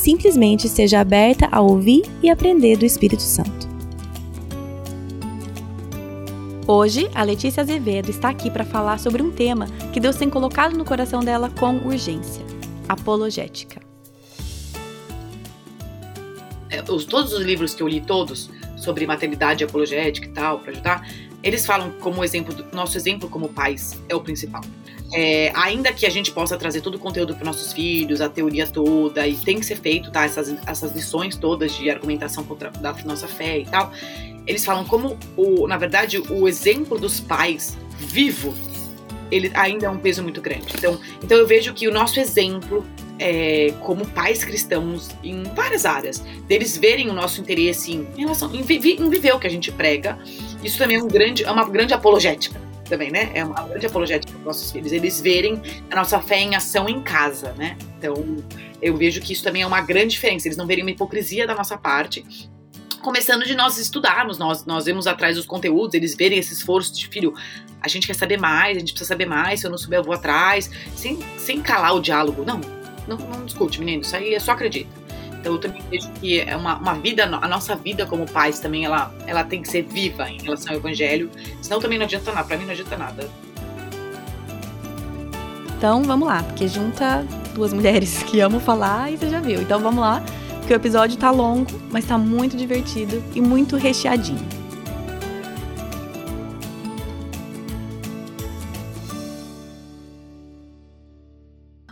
simplesmente esteja aberta a ouvir e aprender do Espírito Santo. Hoje, a Letícia Azevedo está aqui para falar sobre um tema que Deus tem colocado no coração dela com urgência: apologética. É, os, todos os livros que eu li, todos, sobre maternidade apologética e tal, para ajudar, eles falam como exemplo, nosso exemplo como pais é o principal. É, ainda que a gente possa trazer todo o conteúdo para nossos filhos, a teoria toda, e tem que ser feito, tá? Essas, essas lições todas de argumentação contra, da nossa fé e tal. Eles falam como, o, na verdade, o exemplo dos pais vivo, ele ainda é um peso muito grande. Então, então eu vejo que o nosso exemplo é, como pais cristãos em várias áreas, deles verem o nosso interesse em, relação em, vi, em viver o que a gente prega, isso também é um grande, é uma grande apologética também, né? É uma grande apologética para os nossos filhos, eles verem a nossa fé em ação em casa, né? Então, eu vejo que isso também é uma grande diferença, eles não verem uma hipocrisia da nossa parte, começando de nós estudarmos, nós, nós vemos atrás dos conteúdos, eles verem esse esforço de filho, a gente quer saber mais, a gente precisa saber mais, se eu não souber eu vou atrás, sem, sem calar o diálogo, não, não, não discute, menino, isso aí é só acredita. Então eu também vejo que é uma, uma vida, a nossa vida como pais também, ela, ela tem que ser viva em relação ao evangelho, senão também não adianta nada, pra mim não adianta nada. Então vamos lá, porque junta duas mulheres que amam falar e você já viu. Então vamos lá, porque o episódio tá longo, mas tá muito divertido e muito recheadinho.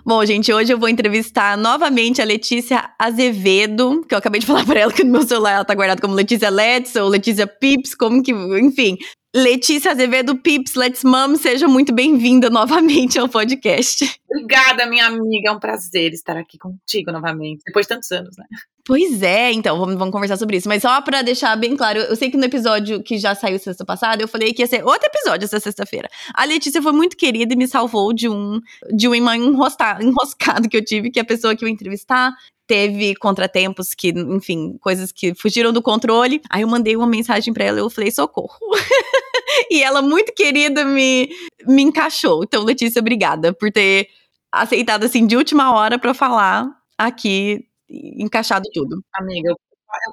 Bom, gente, hoje eu vou entrevistar novamente a Letícia Azevedo, que eu acabei de falar para ela que no meu celular ela tá guardada como Letícia Let's ou Letícia Pips, como que, enfim. Letícia Azevedo Pips, Let's Mom, seja muito bem-vinda novamente ao podcast. Obrigada, minha amiga, é um prazer estar aqui contigo novamente, depois de tantos anos, né? Pois é, então, vamos, vamos conversar sobre isso. Mas só para deixar bem claro, eu sei que no episódio que já saiu sexta passada, eu falei que ia ser outro episódio essa sexta-feira. A Letícia foi muito querida e me salvou de um de um enroscado que eu tive, que a pessoa que eu entrevistar teve contratempos que, enfim, coisas que fugiram do controle. Aí eu mandei uma mensagem para ela eu falei, socorro. e ela, muito querida, me, me encaixou. Então, Letícia, obrigada por ter aceitado, assim, de última hora para falar aqui encaixado tudo. Amiga, eu,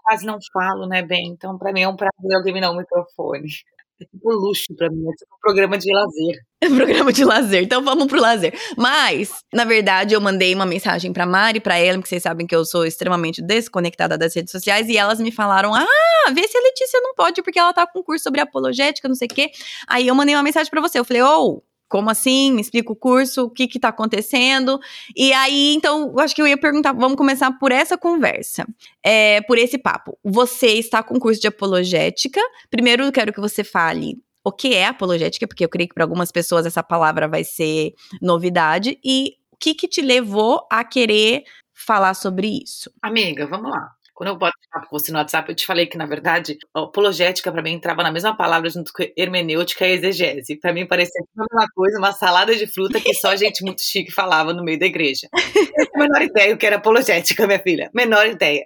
quase não falo, né, bem? Então, para mim é um prazer alguém me dar um microfone. É tipo luxo para mim, é tipo um programa de lazer. É um programa de lazer, então vamos pro lazer. Mas, na verdade, eu mandei uma mensagem pra Mari, pra ela, porque vocês sabem que eu sou extremamente desconectada das redes sociais, e elas me falaram: ah, vê se a Letícia não pode, porque ela tá com curso sobre apologética, não sei o quê. Aí eu mandei uma mensagem para você, eu falei: ô, oh, como assim? Me explica o curso, o que que tá acontecendo. E aí, então, eu acho que eu ia perguntar, vamos começar por essa conversa, é, por esse papo. Você está com curso de apologética. Primeiro, eu quero que você fale o que é apologética, porque eu creio que para algumas pessoas essa palavra vai ser novidade. E o que que te levou a querer falar sobre isso? Amiga, vamos lá. Quando eu boto com você no WhatsApp, eu te falei que, na verdade, apologética para mim entrava na mesma palavra junto com hermenêutica e exegese. Para mim parecia a mesma coisa, uma salada de fruta que só gente muito chique falava no meio da igreja. A menor ideia o que era apologética, minha filha. Menor ideia.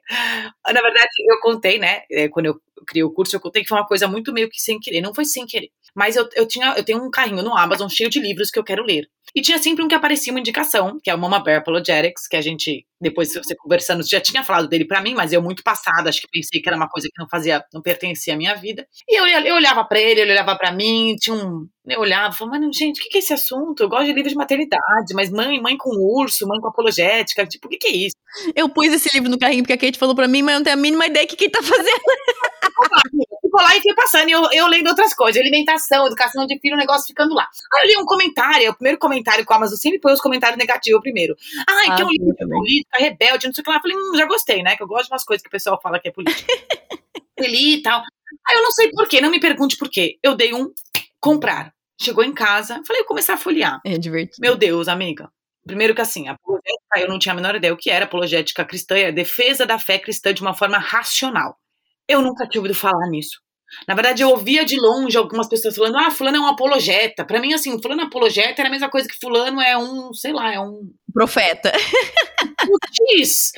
Na verdade, eu contei, né? É, quando eu criei o curso, eu contei que foi uma coisa muito meio que sem querer. Não foi sem querer. Mas eu, eu, tinha, eu tenho um carrinho no Amazon cheio de livros que eu quero ler. E tinha sempre um que aparecia uma indicação, que é o Mama Bear Apologetics, que a gente, depois você conversando, já tinha falado dele para mim, mas eu muito passada, acho que pensei que era uma coisa que não fazia, não pertencia à minha vida. E eu, eu olhava para ele, ele olhava para mim, tinha um. Eu olhava falava, mas gente, o que é esse assunto? Eu gosto de livros de maternidade, mas mãe, mãe com urso, mãe com apologética, tipo, o que, que é isso? Eu pus esse livro no carrinho porque a Kate falou para mim, mas eu não tenho a mínima ideia do que, ele tá fazendo. ficou lá e fui passando, e eu, eu lendo outras coisas, alimentação, educação de filho, o negócio ficando lá. Aí eu li um comentário, é o primeiro comentário que o Amazon sempre põe os comentários negativos primeiro. Ai, ah, que é um livro de política, rebelde, não sei o que lá. Eu falei, hum, já gostei, né? Que eu gosto de umas coisas que o pessoal fala que é política. li e tal. Aí eu não sei porquê, não me pergunte por quê. Eu dei um comprar. Chegou em casa, falei, eu começar a folhear. É divertido. Meu Deus, amiga Primeiro que assim, apologética, eu não tinha a menor ideia o que era apologética cristã, é a defesa da fé cristã de uma forma racional. Eu nunca tinha ouvido falar nisso. Na verdade, eu ouvia de longe algumas pessoas falando: ah, fulano é um apologeta. Para mim, assim, fulano é apologeta era a mesma coisa que fulano é um, sei lá, é um. Profeta. Putz,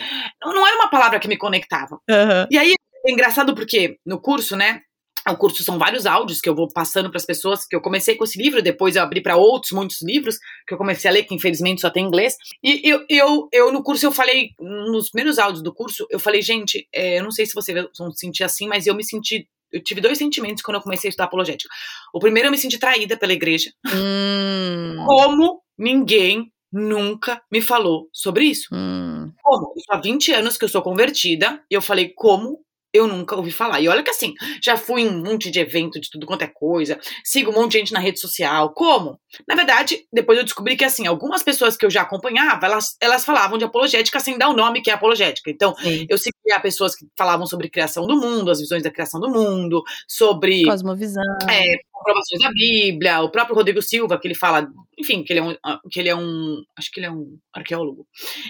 não era uma palavra que me conectava. Uhum. E aí, é engraçado porque no curso, né? O curso são vários áudios que eu vou passando para as pessoas, que eu comecei com esse livro, depois eu abri para outros, muitos livros, que eu comecei a ler, que infelizmente só tem inglês. E eu, eu, eu no curso, eu falei, nos primeiros áudios do curso, eu falei, gente, é, eu não sei se vocês vão sentir assim, mas eu me senti eu tive dois sentimentos quando eu comecei a estudar apologética. O primeiro, eu me senti traída pela igreja. Hum. Como ninguém nunca me falou sobre isso. Hum. Como? Há 20 anos que eu sou convertida, e eu falei, como eu nunca ouvi falar. E olha que assim, já fui em um monte de evento de tudo quanto é coisa, sigo um monte de gente na rede social. Como? Na verdade, depois eu descobri que assim, algumas pessoas que eu já acompanhava, elas, elas falavam de apologética sem dar o nome que é apologética. Então, Sim. eu seguia pessoas que falavam sobre criação do mundo, as visões da criação do mundo, sobre Cosmovisão. é, comprovações da Bíblia, o próprio Rodrigo Silva, que ele fala, enfim, que ele é um, que ele é um acho que ele é um arqueólogo.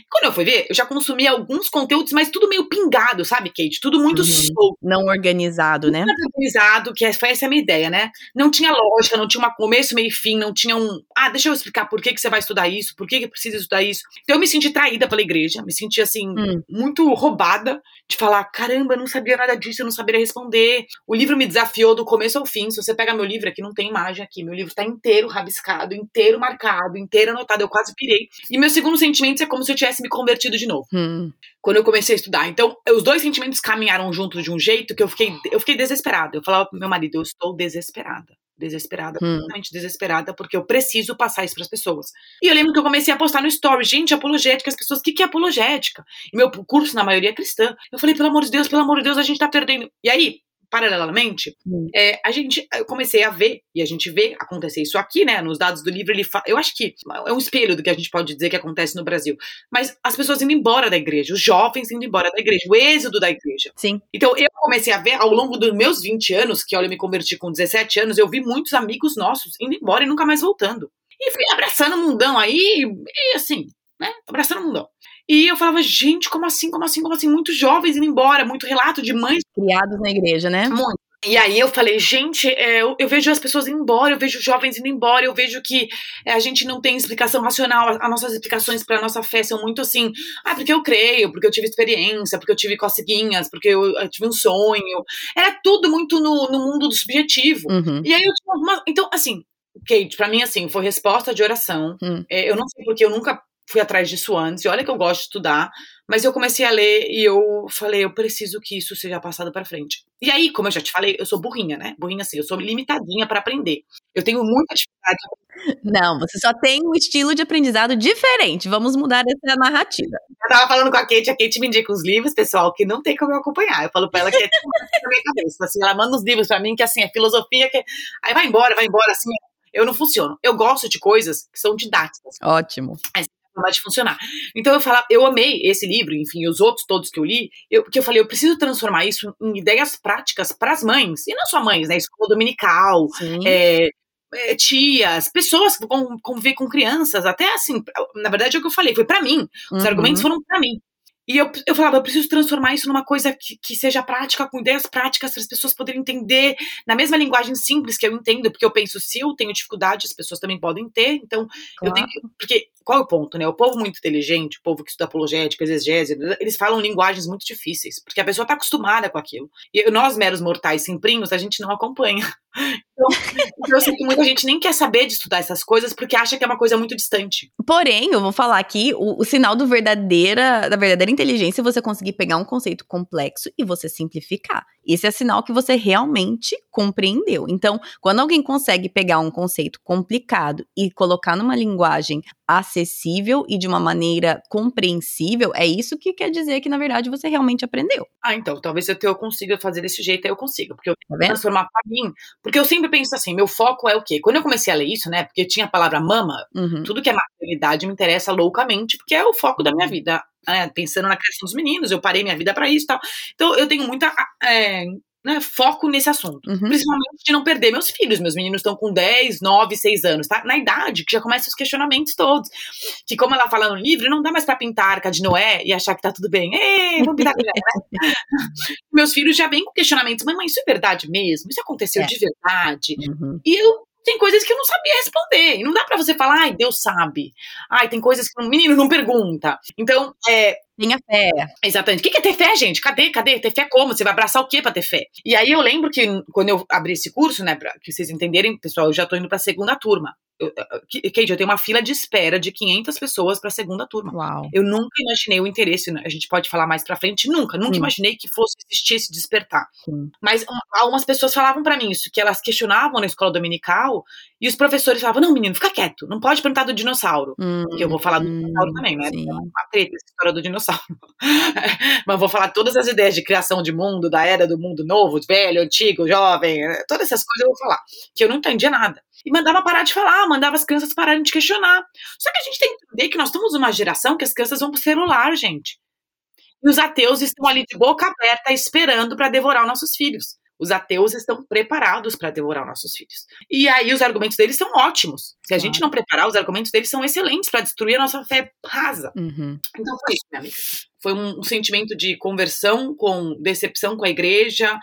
Quando eu fui ver, eu já consumi alguns conteúdos, mas tudo meio pingado, sabe, Kate? Tudo muito Uhum. solto. Não organizado, né? Muito organizado, que foi essa a minha ideia, né? Não tinha lógica, não tinha um começo, meio e fim, não tinha um. Ah, deixa eu explicar por que, que você vai estudar isso, por que, que precisa estudar isso. Então eu me senti traída pela igreja, me senti assim, Hum. muito roubada de falar: caramba, eu não sabia nada disso, eu não saberia responder. O livro me desafiou do começo ao fim. Se você pega meu livro aqui, não tem imagem aqui. Meu livro tá inteiro rabiscado, inteiro marcado, inteiro anotado. Eu quase pirei. E meu segundo sentimento é como se eu tivesse me convertido de novo Hum. quando eu comecei a estudar. Então, os dois sentimentos caminharam juntos de um jeito que eu fiquei, eu fiquei desesperada. Eu falava pro meu marido, eu estou desesperada. Desesperada, Hum. completamente desesperada, porque eu preciso passar isso pras pessoas. E eu lembro que eu comecei a postar no story, gente, apologética, as pessoas, o que, que é apologética? E meu curso, na maioria, é cristã. Eu falei, pelo amor de Deus, pelo amor de Deus, a gente tá perdendo. E aí, paralelamente, é, a gente, eu comecei a ver, e a gente vê acontecer isso aqui, né, nos dados do livro, ele eu acho que é um espelho do que a gente pode dizer que acontece no Brasil, mas as pessoas indo embora da igreja, os jovens indo embora da igreja, o êxodo da igreja. Sim. Então eu comecei a ver ao longo dos meus 20 anos, que olha, eu me converti com 17 anos, eu vi muitos amigos nossos indo embora e nunca mais voltando. E fui abraçando o mundão aí, e assim, né, abraçando o mundão. E eu falava, gente, como assim, como assim, como assim? Muitos jovens indo embora, muito relato de mães Criados na igreja, né? muito. E aí eu falei, gente, é, eu, eu vejo as pessoas indo embora, eu vejo os jovens indo embora, eu vejo que é, a gente não tem explicação racional, as, as nossas explicações para nossa fé são muito assim, ah, porque eu creio, porque eu tive experiência, porque eu tive coceguinhas, porque eu, eu tive um sonho. Era tudo muito no, no mundo do subjetivo. Uhum. E aí eu tinha algumas. Então, assim, Kate, pra mim, assim, foi resposta de oração. Hum. É, eu não sei porque eu nunca fui atrás disso antes, e olha que eu gosto de estudar, mas eu comecei a ler e eu falei, eu preciso que isso seja passado pra frente. E aí, como eu já te falei, eu sou burrinha, né? Burrinha assim, eu sou limitadinha pra aprender. Eu tenho muita dificuldade. Não, você só tem um estilo de aprendizado diferente. Vamos mudar essa narrativa. Eu tava falando com a Kate, a Kate me indica uns livros, pessoal, que não tem como eu acompanhar. Eu falo pra ela que é na minha cabeça. Assim, ela manda uns livros pra mim que assim, é filosofia, que aí vai embora, vai embora, assim, eu não funciono. Eu gosto de coisas que são didáticas. Ótimo. Não vai funcionar. Então eu falava, eu amei esse livro, enfim, os outros todos que eu li, eu, porque eu falei, eu preciso transformar isso em ideias práticas para as mães, e não só mães, né? Escola dominical, é, é, tias, pessoas que vão conviver com crianças, até assim, na verdade é o que eu falei, foi para mim. Os Uhum. argumentos foram para mim. E eu, eu falava, eu preciso transformar isso numa coisa que, que seja prática, com ideias práticas, para as pessoas poderem entender na mesma linguagem simples que eu entendo, porque eu penso, se eu tenho dificuldade, as pessoas também podem ter, então eu Claro. tenho que. Porque qual é o ponto, né? O povo muito inteligente, o povo que estuda apologética, exegese, eles falam linguagens muito difíceis, porque a pessoa tá acostumada com aquilo. E nós, meros mortais simprinhos, a gente não acompanha. Então, então eu sei que muita gente nem quer saber de estudar essas coisas porque acha que é uma coisa muito distante. Porém, eu vou falar aqui, o, o sinal do verdadeira, da verdadeira inteligência é você conseguir pegar um conceito complexo e você simplificar. Esse é sinal que você realmente compreendeu. Então, quando alguém consegue pegar um conceito complicado e colocar numa linguagem acessível e de uma maneira compreensível, é isso que quer dizer que, na verdade, você realmente aprendeu. Ah, então, talvez eu, eu consiga fazer desse jeito, aí eu consiga. Porque eu Tá transformar pra mim. Porque eu sempre penso assim, meu foco é o quê? Quando eu comecei a ler isso, né? Porque tinha a palavra mama, Uhum. tudo que é maternidade me interessa loucamente, porque é o foco da minha vida. né? Pensando na criação dos meninos, eu parei minha vida pra isso e tal. Então eu tenho muita é, né, foco nesse assunto. Uhum. Principalmente de não perder meus filhos. Meus meninos estão com 10, 9, 6 anos, tá? Na idade que já começam os questionamentos todos. Que, como ela fala no livro, não dá mais pra pintar a arca de Noé e achar que tá tudo bem. Ei, vamos pintar né? meus filhos já vêm com questionamentos. Mãe, isso é verdade mesmo? Isso aconteceu É. de verdade? Uhum. E eu tem coisas que eu não sabia responder. E não dá pra você falar, ai, Deus sabe. Ai, tem coisas que o menino não pergunta. Então, é, Tenha fé. Exatamente. O que é ter fé, gente? Cadê? Cadê? Ter fé como? Você vai abraçar o quê pra ter fé? E aí eu lembro que quando eu abri esse curso, né, pra que vocês entenderem, pessoal, eu já tô indo pra segunda turma. Eu, Kate, eu tenho uma fila de espera de 500 pessoas pra segunda turma. Uau. Eu nunca imaginei o interesse, né? a gente pode falar mais pra frente, nunca, nunca imaginei que fosse existir esse despertar. Mas um, algumas pessoas falavam pra mim isso, que elas questionavam na escola dominical e os professores falavam: não, menino, fica quieto, não pode perguntar do dinossauro. Hum, Que eu vou falar do dinossauro também, né? Sim. uma treta essa história do dinossauro. Mas vou falar todas as ideias de criação de mundo, da era do mundo novo, velho, antigo, jovem, eh, todas essas coisas eu vou falar. Que eu não entendia nada. E mandava parar de falar, mandava as crianças pararem de questionar. Só que a gente tem que entender que nós estamos numa geração que as crianças vão pro celular, gente. E os ateus estão ali de boca aberta esperando para devorar os nossos filhos. Os ateus estão preparados para devorar os nossos filhos. E aí os argumentos deles são ótimos. Se a Claro. gente não preparar, os argumentos deles são excelentes para destruir a nossa fé rasa. Uhum. Então foi isso, minha amiga. Foi um, um sentimento de conversão com decepção com a igreja.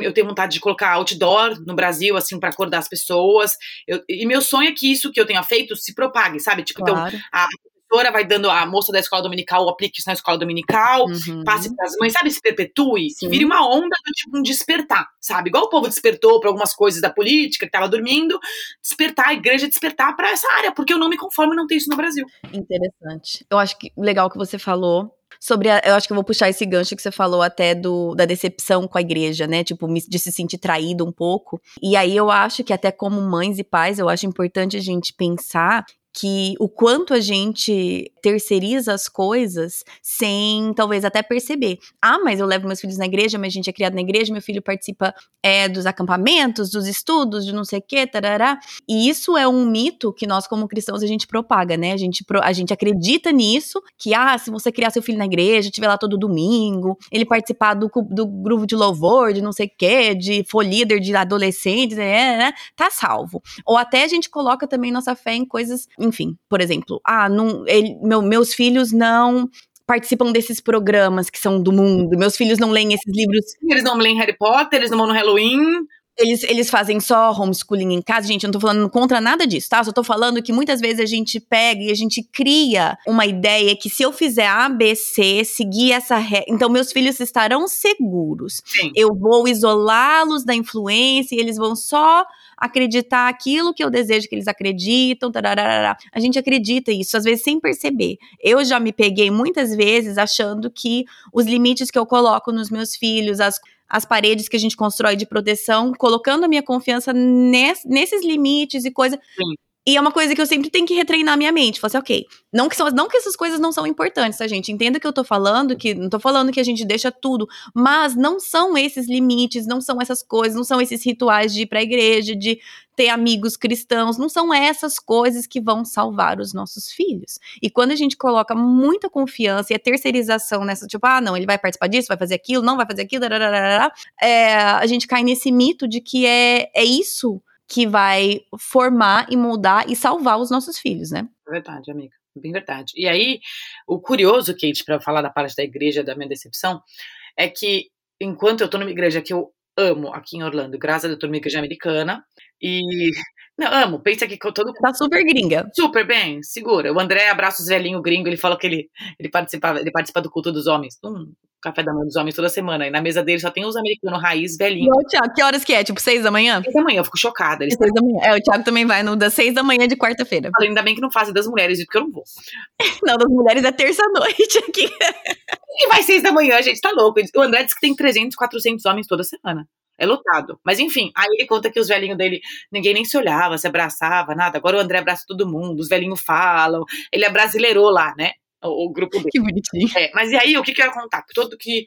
Eu tenho vontade de colocar outdoor no Brasil, assim, para acordar as pessoas. Eu- e meu sonho é que isso que eu tenha feito se propague, sabe? Tipo, então, Claro. a professora vai dando, a moça da escola dominical aplique isso na escola dominical, Uhum. passe para as mães, sabe? Se perpetue, Sim. vire uma onda do tipo um despertar, sabe? Igual o povo despertou para algumas coisas da política que tava dormindo, despertar, a igreja despertar para essa área, porque eu não me conformo não ter isso no Brasil. Interessante. Eu acho que legal que você falou. Sobre a, eu acho que eu vou puxar esse gancho que você falou até do, da decepção com a igreja, né? Tipo, de se sentir traído um pouco. E aí eu acho que até como mães e pais, eu acho importante a gente pensar que o quanto a gente terceiriza as coisas sem talvez até perceber. Ah, mas eu levo meus filhos na igreja, mas a gente é criado na igreja, meu filho participa é, dos acampamentos, dos estudos, de não sei o quê, tarará. E isso é um mito que nós, como cristãos, a gente propaga, né? A gente, a gente acredita nisso, que, ah, se você criar seu filho na igreja, estiver lá todo domingo, ele participar do, do grupo de louvor, de não sei o quê, de for líder de adolescentes, né, né, tá salvo. Ou até a gente coloca também nossa fé em coisas, enfim, por exemplo, ah, não, ele- meu- meus filhos não participam desses programas que são do mundo, meus filhos não leem esses livros Eles não leem Harry Potter, eles não vão no Halloween. eles, eles fazem só homeschooling em casa, gente, eu não tô falando contra nada disso, tá? Só tô falando que muitas vezes a gente pega e a gente cria uma ideia que se eu fizer A, B, C, seguir essa regra, então meus filhos estarão seguros. Sim. Eu vou isolá-los da influência e eles vão só acreditar aquilo que eu desejo que eles acreditam. tararara. A gente acredita isso, às vezes sem perceber. Eu já me peguei muitas vezes achando que os limites que eu coloco nos meus filhos, as as paredes que a gente constrói de proteção, colocando a minha confiança nes- nesses limites e coisa. Sim. E é uma coisa que eu sempre tenho que retreinar minha mente. Falar assim, ok, não que, são, não que essas coisas não são importantes, tá, gente? Entenda que eu tô falando, que não tô falando que a gente deixa tudo, mas não são esses limites, não são essas coisas, não são esses rituais de ir pra igreja, de ter amigos cristãos, não são essas coisas que vão salvar os nossos filhos. E quando a gente coloca muita confiança e a terceirização nessa, tipo, ah, não, ele vai participar disso, vai fazer aquilo, não vai fazer aquilo, é, a gente cai nesse mito de que é, é isso que vai formar e moldar e salvar os nossos filhos, né? É verdade, amiga. Bem verdade. E aí, o curioso, Kate, para falar da parte da igreja, da minha decepção, é que enquanto eu tô numa igreja que eu amo aqui em Orlando, graças a Deus, eu tô numa igreja americana, e. Não, amo. Pensa que todo Tá super gringa. super bem, segura. O André abraça os velhinhos gringo, ele falou que ele, ele, participava, ele participa do culto dos homens. Um café da manhã dos homens toda semana. E na mesa dele só tem os americanos raiz velhinhos. Igual o Thiago, que horas que é? Tipo, seis da manhã? Seis da manhã, eu fico chocada. Eles Seis da manhã. É, o Thiago também vai no das seis da manhã de quarta-feira. falam, ainda bem que não fazem das mulheres, porque eu não vou. Não, das mulheres é terça-noite aqui. E vai seis da manhã, gente, tá louco. O André diz que tem 300, 400 homens toda semana. É lotado. Mas enfim, aí ele conta que os velhinhos dele, ninguém nem se olhava, se abraçava, nada. Agora o André abraça todo mundo, os velhinhos falam. Ele abrasileirou lá, né? O, o grupo dele. Que bonitinho. É, mas e aí, o que, que eu ia contar? Todo que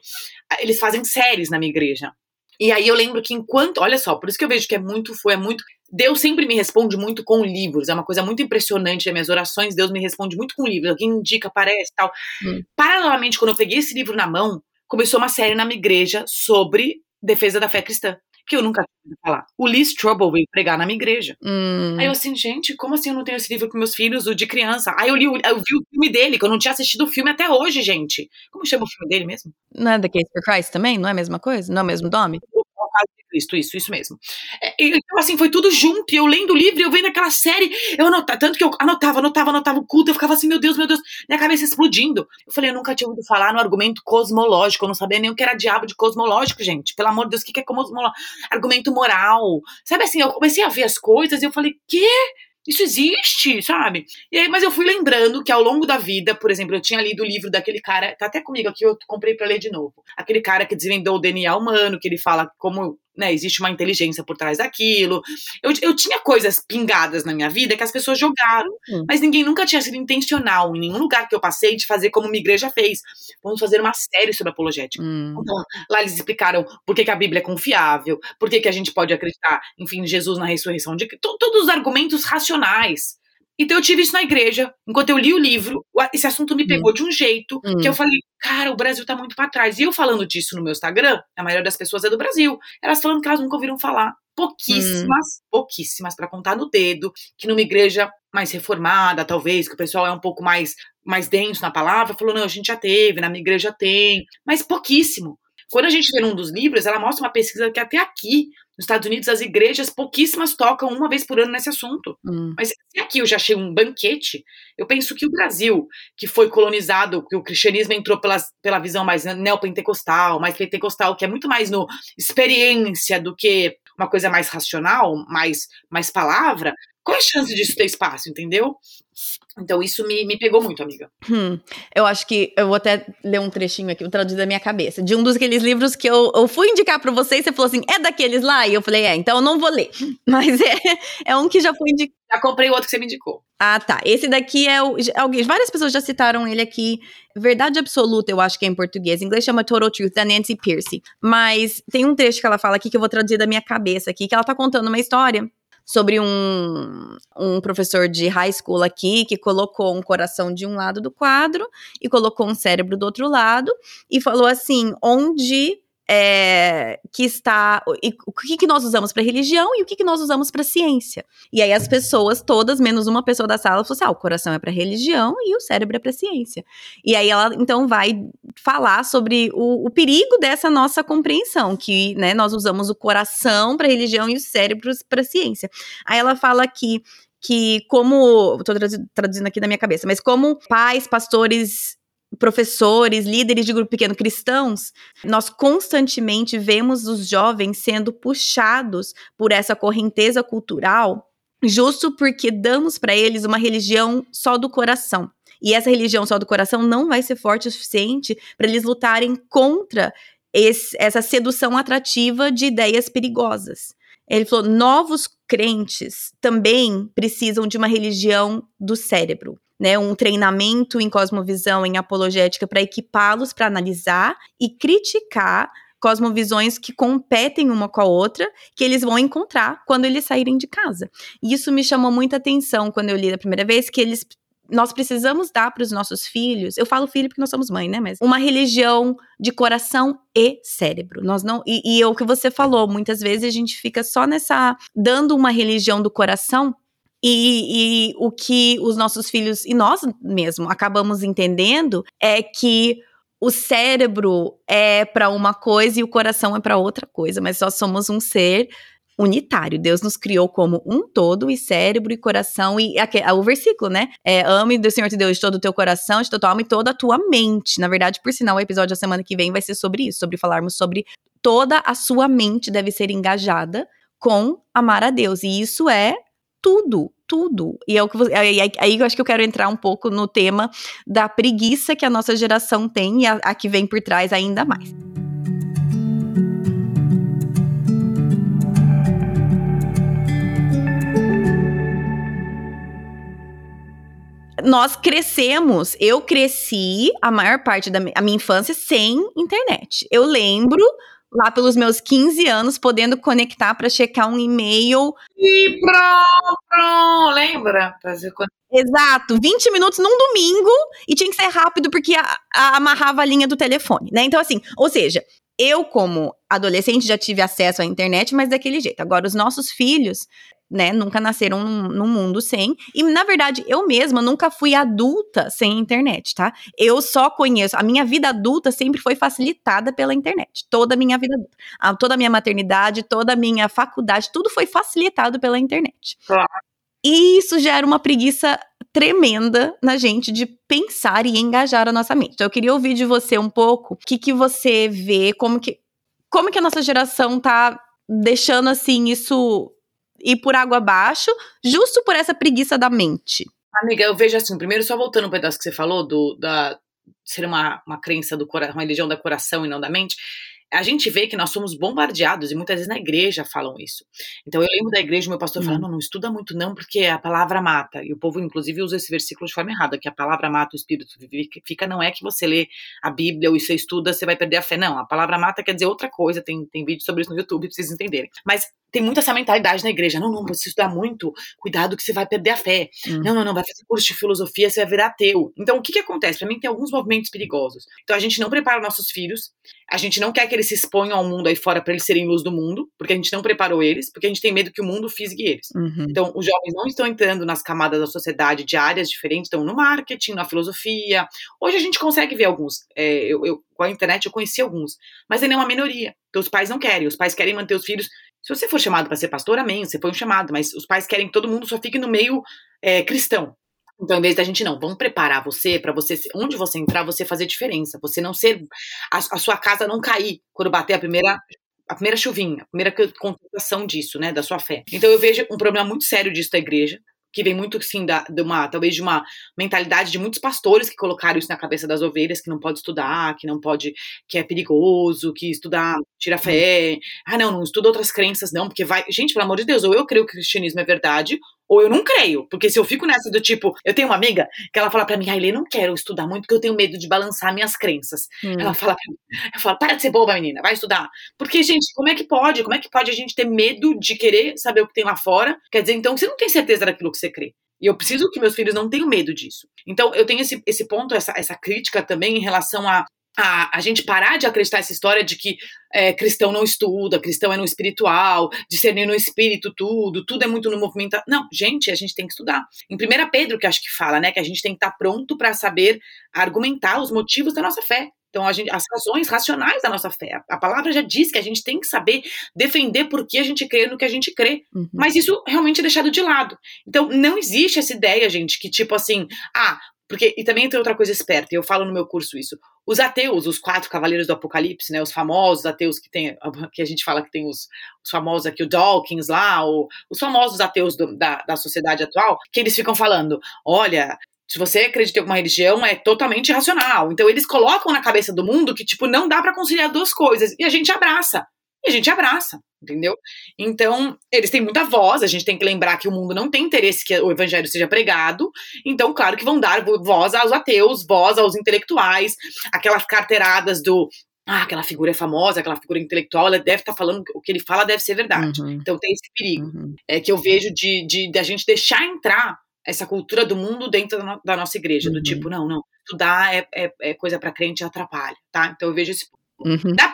ah, eles fazem séries na minha igreja. E aí eu lembro que enquanto. Olha só, por isso que eu vejo que é muito, foi, é muito. Deus sempre me responde muito com livros. É uma coisa muito impressionante. As minhas orações, Deus me responde muito com livros. Alguém indica, aparece tal. Hum. Paralelamente, quando eu peguei esse livro na mão, começou uma série na minha igreja sobre Defesa da Fé Cristã que eu nunca tinha falar. O Lee Strobel veio pregar na minha igreja. Hum. Aí eu assim, gente, como assim eu não tenho esse livro com meus filhos, o de criança? Aí eu, li, eu vi o filme dele, que eu não tinha assistido o filme até hoje, gente. Como chama o filme dele mesmo? Não é The Case for Christ também? Não é a mesma coisa? Não é o mesmo nome? Cristo, isso, isso mesmo. É, então, assim, foi tudo junto, e eu lendo o livro, eu vendo aquela série, eu anotava, tanto que eu anotava, anotava, anotava o culto, eu ficava assim, meu Deus, meu Deus, minha cabeça explodindo. Eu falei, eu nunca tinha ouvido falar no argumento cosmológico, eu não sabia nem o que era diabo de cosmológico, gente. Pelo amor de Deus, o que é cosmológico? Argumento moral. Sabe assim, eu comecei a ver as coisas e eu falei, quê? Isso existe, sabe? E aí, mas eu fui lembrando que ao longo da vida, por exemplo, eu tinha lido o livro daquele cara, tá até comigo aqui, eu comprei para ler de novo. Aquele cara que desvendou o DNA humano, que ele fala como né, existe uma inteligência por trás daquilo. Eu, eu tinha coisas pingadas na minha vida que as pessoas jogaram, hum. mas ninguém nunca tinha sido intencional em nenhum lugar que eu passei de fazer como uma igreja fez. Vamos fazer uma série sobre apologética. Hum. Então, lá eles explicaram por que, que, a Bíblia é confiável, por que, que a gente pode acreditar, enfim, em Jesus na ressurreição, de todos os argumentos racionais então eu tive isso na igreja. Enquanto eu li o livro, esse assunto me pegou hum. de um jeito hum. que eu falei, cara, o Brasil tá muito para trás. E eu falando disso no meu Instagram, a maioria das pessoas é do Brasil. Elas falando que elas nunca ouviram falar. Pouquíssimas, hum. pouquíssimas para contar no dedo, que numa igreja mais reformada, talvez, que o pessoal é um pouco mais mais denso na palavra, falou: "Não, a gente já teve, na minha igreja tem", mas pouquíssimo. Quando a gente vê num dos livros, ela mostra uma pesquisa que até aqui nos Estados Unidos, as igrejas pouquíssimas tocam uma vez por ano nesse assunto. Hum. Mas se aqui eu já achei um banquete, eu penso que o Brasil, que foi colonizado, que o cristianismo entrou pela, pela visão mais neopentecostal, mais pentecostal, que é muito mais no experiência do que uma coisa mais racional, mais, mais palavra, qual é a chance disso ter espaço, entendeu? Então isso me, me pegou muito, amiga. Hum, eu acho que eu vou até ler um trechinho aqui, vou traduzir da minha cabeça, de um dos aqueles livros que eu, eu fui indicar para você e você falou assim, é daqueles lá? E eu falei, é, então eu não vou ler. Mas é, é um que já foi indicado. Já comprei o outro que você me indicou. Ah, tá. Esse daqui é o. Alguém, várias pessoas já citaram ele aqui. Verdade Absoluta, eu acho que é em português. Em inglês chama Total Truth, da Nancy Pierce. Mas tem um trecho que ela fala aqui que eu vou traduzir da minha cabeça aqui, que ela tá contando uma história sobre um, um professor de high school aqui que colocou um coração de um lado do quadro e colocou um cérebro do outro lado e falou assim: onde é, que está. E, o que, que nós usamos para religião e o que, que nós usamos para ciência. E aí as pessoas, todas, menos uma pessoa da sala, falou assim: ah, o coração é para religião e o cérebro é para ciência. E aí ela então vai falar sobre o, o perigo dessa nossa compreensão, que né, nós usamos o coração para religião e os cérebros para ciência. Aí ela fala que que como, estou traduzindo aqui na minha cabeça, mas como pais, pastores professores, líderes de grupo pequeno cristãos, nós constantemente vemos os jovens sendo puxados por essa correnteza cultural, justo porque damos para eles uma religião só do coração. E essa religião só do coração não vai ser forte o suficiente para eles lutarem contra esse, essa sedução atrativa de ideias perigosas. Ele falou: novos crentes também precisam de uma religião do cérebro né, um treinamento em cosmovisão, em apologética, para equipá-los para analisar e criticar cosmovisões que competem uma com a outra, que eles vão encontrar quando eles saírem de casa. E isso me chamou muita atenção quando eu li da primeira vez, que eles nós precisamos dar para os nossos filhos, eu falo filho porque nós somos mãe, né? Mas uma religião de coração e cérebro. Nós não e, e é o que você falou, muitas vezes a gente fica só nessa dando uma religião do coração e, e o que os nossos filhos e nós mesmo acabamos entendendo é que o cérebro é para uma coisa e o coração é para outra coisa, mas nós somos um ser unitário. Deus nos criou como um todo, e cérebro e coração, e aqui, o versículo, né? É, ame do Senhor teu Deus de todo o teu coração, de toda tua alma e toda a tua mente. Na verdade, por sinal, o episódio da semana que vem vai ser sobre isso, sobre falarmos sobre toda a sua mente deve ser engajada com amar a Deus. E isso é tudo, tudo. E é o que você, aí, aí, eu acho que eu quero entrar um pouco no tema da preguiça que a nossa geração tem e a, a que vem por trás ainda mais. nós crescemos, eu cresci a maior parte da minha infância sem internet. Eu lembro lá pelos meus 15 anos, podendo conectar para checar um e-mail. E pronto, lembra? Exato, 20 minutos num domingo e tinha que ser rápido porque a, a, amarrava a linha do telefone, né? Então, assim, ou seja, eu, como adolescente, já tive acesso à internet, mas daquele jeito. Agora, os nossos filhos, né, nunca nasceram num, num, mundo sem. E, na verdade, eu mesma nunca fui adulta sem internet, tá? Eu só conheço. A minha vida adulta sempre foi facilitada pela internet. Toda a minha vida adulta. A, toda a minha maternidade, toda a minha faculdade, tudo foi facilitado pela internet. Claro. E isso gera uma preguiça tremenda na gente de pensar e engajar a nossa mente. Então, eu queria ouvir de você um pouco o que, que você vê, como que, como que a nossa geração tá deixando assim isso ir por água abaixo, justo por essa preguiça da mente. Amiga, eu vejo assim, primeiro só voltando um pedaço que você falou do da ser uma, uma crença do coração, uma religião do coração e não da mente a gente vê que nós somos bombardeados, e muitas vezes na igreja falam isso. Então eu lembro da igreja, meu pastor falando, não, não estuda muito não, porque a palavra mata. E o povo, inclusive, usa esse versículo de forma errada, que a palavra mata, o espírito fica, não é que você lê a Bíblia ou você estuda, você vai perder a fé. Não, a palavra mata quer dizer outra coisa, tem, tem vídeo sobre isso no YouTube, pra vocês entenderem. Mas tem muito essa mentalidade na igreja. Não, não, você estudar muito, cuidado que você vai perder a fé. Hum. Não, não, não, vai fazer curso de filosofia, você vai virar ateu. Então, o que que acontece? Para mim, tem alguns movimentos perigosos. Então, a gente não prepara nossos filhos, a gente não quer que eles se exponham ao mundo aí fora para eles serem luz do mundo, porque a gente não preparou eles, porque a gente tem medo que o mundo fisgue eles. Uhum. Então, os jovens não estão entrando nas camadas da sociedade de áreas diferentes, estão no marketing, na filosofia. Hoje a gente consegue ver alguns. É, eu, eu, com a internet eu conheci alguns, mas ainda é uma minoria. Então, os pais não querem. Os pais querem manter os filhos se você for chamado para ser pastor, amém, você foi um chamado, mas os pais querem que todo mundo só fique no meio é, cristão. Então, em vez da gente não, vamos preparar você para você, onde você entrar, você fazer diferença, você não ser, a, a, sua casa não cair quando bater a primeira, a primeira chuvinha, a primeira contemplação disso, né, da sua fé. Então, eu vejo um problema muito sério disso da igreja, que vem muito, assim, da, de uma, talvez de uma mentalidade de muitos pastores que colocaram isso na cabeça das ovelhas, que não pode estudar, que não pode, que é perigoso, que estudar tira fé. Ah, não, não estuda outras crenças, não, porque vai. Gente, pelo amor de Deus, ou eu creio que o cristianismo é verdade, ou eu não creio. Porque se eu fico nessa do tipo, eu tenho uma amiga que ela fala para mim, Ailê, não quero estudar muito porque eu tenho medo de balançar minhas crenças. Hum. Ela fala pra mim, eu falo, para de ser boba, menina, vai estudar. Porque, gente, como é que pode? Como é que pode a gente ter medo de querer saber o que tem lá fora? Quer dizer, então, você não tem certeza daquilo que você crê. E eu preciso que meus filhos não tenham medo disso. Então, eu tenho esse, esse ponto, essa, essa crítica também em relação a a, a gente parar de acreditar essa história de que é, cristão não estuda, cristão é no espiritual, discernir no espírito tudo, tudo é muito no movimento. Não, gente, a gente tem que estudar. Em 1 Pedro, que acho que fala, né, que a gente tem que estar pronto para saber argumentar os motivos da nossa fé. Então, a gente, as razões racionais da nossa fé. A palavra já diz que a gente tem que saber defender por que a gente crê no que a gente crê. Uhum. Mas isso realmente é deixado de lado. Então, não existe essa ideia, gente, que tipo assim, ah, porque, e também tem outra coisa esperta, e eu falo no meu curso isso. Os ateus, os quatro cavaleiros do apocalipse, né, os famosos ateus que tem, que a gente fala que tem os, os famosos aqui, o Dawkins lá, o, os famosos ateus do, da, da sociedade atual, que eles ficam falando, olha, se você acredita em alguma religião, é totalmente irracional. Então eles colocam na cabeça do mundo que, tipo, não dá para conciliar duas coisas, e a gente abraça e a gente abraça, entendeu? Então, eles têm muita voz, a gente tem que lembrar que o mundo não tem interesse que o evangelho seja pregado, então, claro que vão dar voz aos ateus, voz aos intelectuais, aquelas carteiradas do ah, aquela figura é famosa, aquela figura intelectual, ela deve estar tá falando o que ele fala deve ser verdade. Uhum. Então tem esse perigo uhum. é que eu vejo de, de, de, a gente deixar entrar essa cultura do mundo dentro da, no, da nossa igreja, uhum. do tipo, não, não, estudar é, é, é coisa para crente e atrapalha, tá? Então eu vejo esse uhum. Dá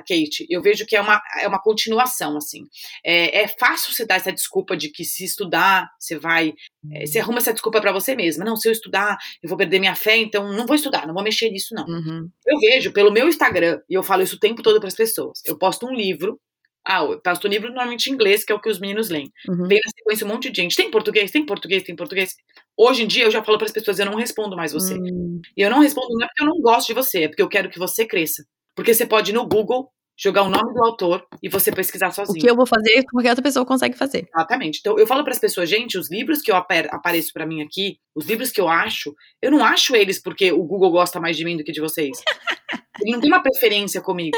Kate, eu vejo que é uma, é uma continuação, assim. É, é fácil você dar essa desculpa de que se estudar, você vai. É, você arruma essa desculpa para você mesma. Não, se eu estudar, eu vou perder minha fé, então não vou estudar, não vou mexer nisso, não. Uhum. Eu vejo pelo meu Instagram, e eu falo isso o tempo todo para as pessoas. Eu posto um livro. Ah, eu posto um livro normalmente em inglês, que é o que os meninos leem. Uhum. Vem na sequência um monte de gente. Tem português, tem português, tem português. Hoje em dia eu já falo para as pessoas, eu não respondo mais você. Uhum. E eu não respondo não é porque eu não gosto de você, é porque eu quero que você cresça. Porque você pode ir no Google jogar o nome do autor e você pesquisar sozinho. O que eu vou fazer, porque outra pessoa consegue fazer. Exatamente. Então, eu falo para as pessoas, gente, os livros que eu apareço para mim aqui, os livros que eu acho, eu não acho eles porque o Google gosta mais de mim do que de vocês. Ele não tem uma preferência comigo.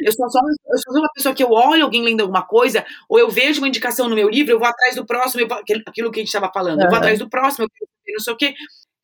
Eu sou, só, eu sou uma pessoa que eu olho alguém lendo alguma coisa, ou eu vejo uma indicação no meu livro, eu vou atrás do próximo, eu, aquilo que a gente estava falando, eu vou atrás do próximo, eu não sei o quê.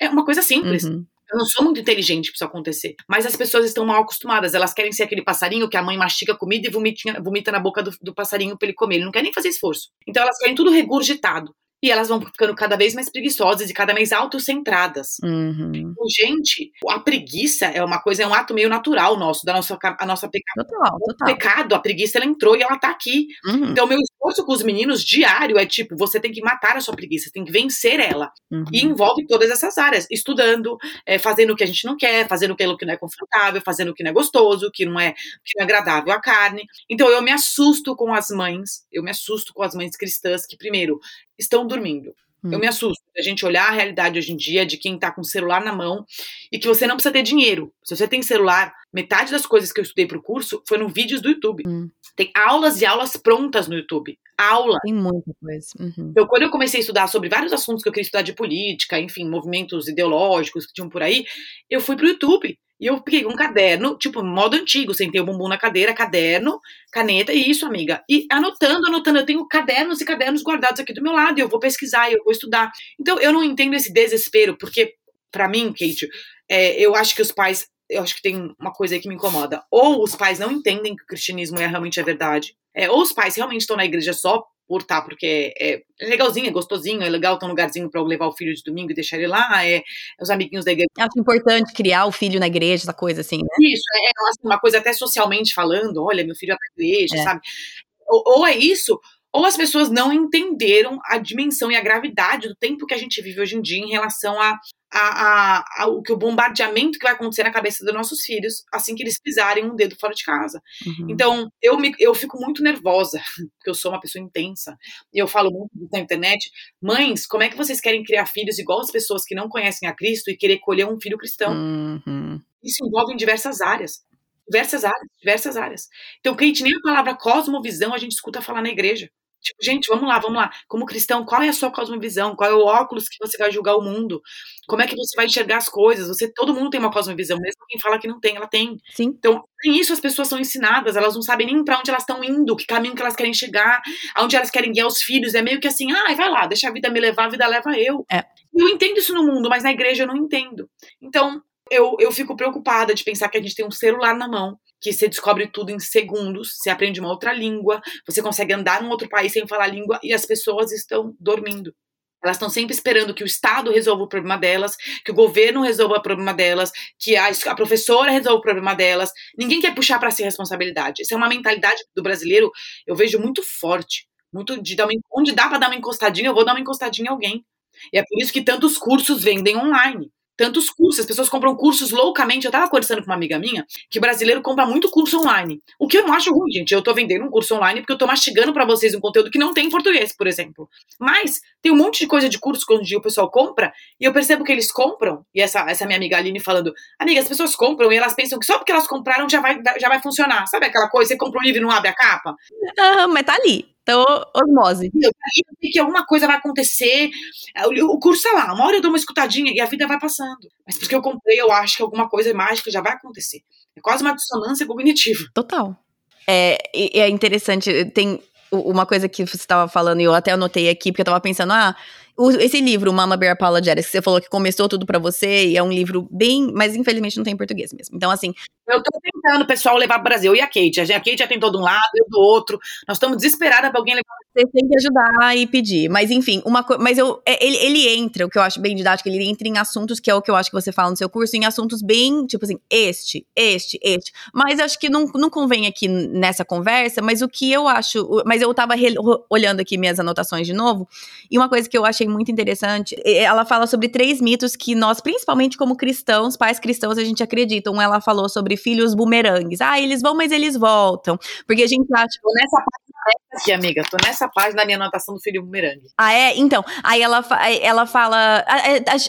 É uma coisa simples. Uhum. Eu não sou muito inteligente pra isso acontecer. Mas as pessoas estão mal acostumadas. Elas querem ser aquele passarinho que a mãe mastiga comida e vomita, vomita na boca do, do passarinho pra ele comer. Ele não quer nem fazer esforço. Então elas querem tudo regurgitado. e elas vão ficando cada vez mais preguiçosas e cada vez autocentradas. Uhum. Então, gente, a preguiça é uma coisa, é um ato meio natural nosso, da nossa, a nossa pecado. Total, O total. pecado, a preguiça, ela entrou e ela tá aqui. Uhum. Então, meu esforço com os meninos diário é tipo, você tem que matar a sua preguiça, tem que vencer ela. Uhum. E envolve todas essas áreas, estudando, é, fazendo o que a gente não quer, fazendo aquilo que não é confortável, fazendo o que não é gostoso, que não é, que não é agradável à carne. Então eu me assusto com as mães, eu me assusto com as mães cristãs que, primeiro, estão dormindo. Hum. Eu me assusto a gente olhar a realidade hoje em dia de quem tá com o celular na mão e que você não precisa ter dinheiro. Se você tem celular, metade das coisas que eu estudei pro curso foram vídeos do YouTube. Hum. Tem aulas e aulas prontas no YouTube. Aula. Tem muita coisa. Uhum. Então, quando eu comecei a estudar sobre vários assuntos que eu queria estudar de política, enfim, movimentos ideológicos que tinham por aí, eu fui pro YouTube. E eu peguei um caderno, tipo, modo antigo, sentei o bumbum na cadeira, caderno, caneta, e isso, amiga. E anotando, anotando, eu tenho cadernos e cadernos guardados aqui do meu lado, e eu vou pesquisar, e eu vou estudar. Então, eu não entendo esse desespero, porque, pra mim, Kate, é, eu acho que os pais, eu acho que tem uma coisa aí que me incomoda. Ou os pais não entendem que o cristianismo é realmente a verdade, é, ou os pais realmente estão na igreja só por porque é, é legalzinho, é gostosinho, é legal ter um lugarzinho pra eu levar o filho de domingo e deixar ele lá, é, os amiguinhos da igreja. Acho importante criar o filho na igreja, essa coisa assim, né? Isso, é assim, uma coisa até socialmente falando, olha, meu filho vai pra igreja, É. sabe? Ou, ou é isso, ou as pessoas não entenderam a dimensão e a gravidade do tempo que a gente vive hoje em dia em relação a, a, a, a o que o bombardeamento que vai acontecer na cabeça dos nossos filhos assim que eles pisarem um dedo fora de casa. Uhum. Então, eu, me, eu fico muito nervosa, porque eu sou uma pessoa intensa, e eu falo muito na internet. Mães, como é que vocês querem criar filhos igual as pessoas que não conhecem a Cristo e querer colher um filho cristão? Uhum. Isso envolve em diversas áreas. Diversas áreas, diversas áreas. Então, Kate, nem a palavra cosmovisão a gente escuta falar na igreja. Tipo, gente, vamos lá, vamos lá. Como cristão, qual é a sua cosmovisão? Qual é o óculos que você vai julgar o mundo? Como é que você vai enxergar as coisas? Você, todo mundo tem uma cosmovisão, mesmo quem fala que não tem, ela tem. Sim. Então, nem isso as pessoas são ensinadas, elas não sabem nem pra onde elas estão indo, que caminho que elas querem chegar, aonde elas querem guiar os filhos. É meio que assim, ah, vai lá, deixa a vida me levar, a vida leva eu. É. Eu entendo isso no mundo, mas na igreja eu não entendo. Então, eu, eu fico preocupada de pensar que a gente tem um celular na mão, que você descobre tudo em segundos, você aprende uma outra língua, você consegue andar num outro país sem falar língua e as pessoas estão dormindo. Elas estão sempre esperando que o Estado resolva o problema delas, que o governo resolva o problema delas, que a, a professora resolva o problema delas. Ninguém quer puxar para si a responsabilidade. Essa é uma mentalidade do brasileiro, eu vejo muito forte. Muito de dar uma, onde dá para dar uma encostadinha, eu vou dar uma encostadinha em alguém. E é por isso que tantos cursos vendem online. Tantos cursos, as pessoas compram cursos loucamente. Eu tava conversando com uma amiga minha que brasileiro compra muito curso online. O que eu não acho ruim, gente. Eu tô vendendo um curso online porque eu tô mastigando para vocês um conteúdo que não tem em português, por exemplo. Mas tem um monte de coisa de curso que dia o pessoal compra e eu percebo que eles compram. E essa, essa minha amiga Aline falando, amiga, as pessoas compram e elas pensam que só porque elas compraram já vai, já vai funcionar. Sabe aquela coisa? Você compra um livro e não abre a capa? Ah, mas tá ali. Então, osmose. Eu sei que alguma coisa vai acontecer. O, o curso tá lá, uma hora eu dou uma escutadinha e a vida vai passando. Mas porque eu comprei, eu acho que alguma coisa mágica já vai acontecer. É quase uma dissonância cognitiva. Total. É, e- é interessante, tem uma coisa que você estava falando, e eu até anotei aqui, porque eu tava pensando, ah, esse livro, Mama Bear Apologetics, que você falou que começou tudo pra você, e é um livro bem, mas infelizmente não tem em português mesmo. Então, assim, Eu tô tentando, pessoal, levar pro Brasil. E a Kate? A Kate já tentou de um lado, eu do outro. Nós estamos desesperadas pra alguém levar. Você tem que ajudar e pedir. Mas enfim, uma coisa. Mas eu, é, ele, ele entra, o que eu acho bem didático, ele entra em assuntos que é o que eu acho que você fala no seu curso, em assuntos bem, tipo assim, este, este, este. Mas acho que não, não convém aqui nessa conversa, mas o que eu acho. Mas eu tava re- olhando aqui minhas anotações de novo, e uma coisa que eu achei muito interessante, ela fala sobre três mitos que nós, principalmente como cristãos, pais cristãos, a gente acredita. Um, ela falou sobre filhos bumerangues. Ah, eles vão, mas eles voltam. Porque a gente acha. Tô nessa página aqui, amiga. Tô nessa página da minha anotação do filho bumerangue. Ah, é? Então, aí ela, aí ela fala.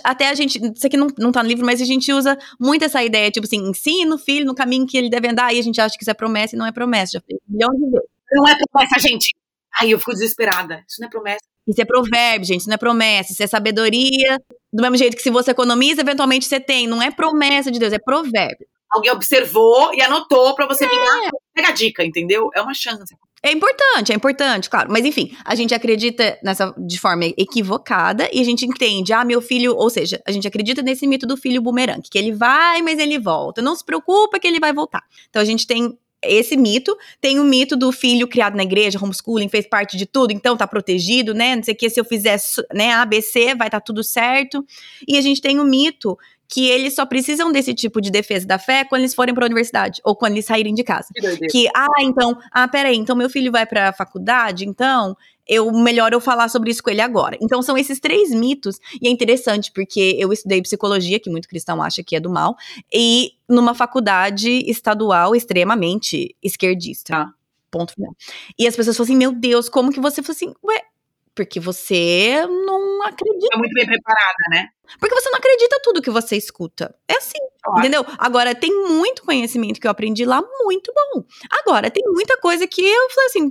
Até a gente. Isso aqui não, não tá no livro, mas a gente usa muito essa ideia, tipo assim, ensina o filho no caminho que ele deve andar, e a gente acha que isso é promessa e não é promessa. Já fez um milhão de vezes. Não é promessa, gente. Ai, eu fico desesperada. Isso não é promessa. Isso é provérbio, gente, isso não é promessa, isso é sabedoria. Do mesmo jeito que se você economiza, eventualmente você tem. Não é promessa de Deus, é provérbio. Alguém observou e anotou pra você pegar. Pega a dica, entendeu? É uma chance. É importante, é importante, claro. Mas enfim, a gente acredita nessa de forma equivocada e a gente entende, ah, meu filho, ou seja, a gente acredita nesse mito do filho bumerangue, que ele vai, mas ele volta. Não se preocupa que ele vai voltar. Então a gente tem esse mito. Tem o mito do filho criado na igreja, homeschooling, fez parte de tudo, então tá protegido, né? Não sei o que, se eu fizer né, ABC, vai estar tá tudo certo. E a gente tem o mito que eles só precisam desse tipo de defesa da fé quando eles forem para a universidade ou quando eles saírem de casa. Que, que ah, então, ah, peraí, então meu filho vai para a faculdade, então eu melhor eu falar sobre isso com ele agora. Então são esses três mitos e é interessante porque eu estudei psicologia, que muito cristão acha que é do mal, e numa faculdade estadual extremamente esquerdista. Ah. Ponto final. E as pessoas falam assim: Meu Deus, como que você falou assim? Ué, porque você não acredita. É muito bem preparada, né? Porque você não acredita tudo que você escuta. É assim, claro. entendeu? Agora, tem muito conhecimento que eu aprendi lá, muito bom. Agora, tem muita coisa que eu falei assim,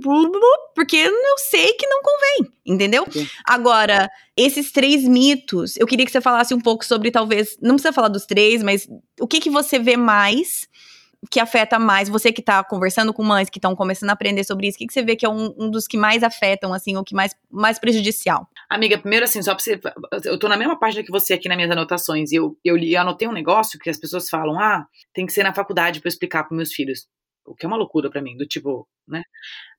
porque eu sei que não convém, entendeu? Sim. Agora, esses três mitos, eu queria que você falasse um pouco sobre, talvez, não precisa falar dos três, mas o que, que você vê mais que afeta mais? Você que está conversando com mães que estão começando a aprender sobre isso, o que, que você vê que é um, um, dos que mais afetam, assim, ou que mais, mais prejudicial? Amiga, primeiro assim, só pra você. Eu tô na mesma página que você aqui nas minhas anotações, e eu, eu, eu anotei um negócio que as pessoas falam: ah, tem que ser na faculdade para explicar para meus filhos. O que é uma loucura para mim, do tipo, né?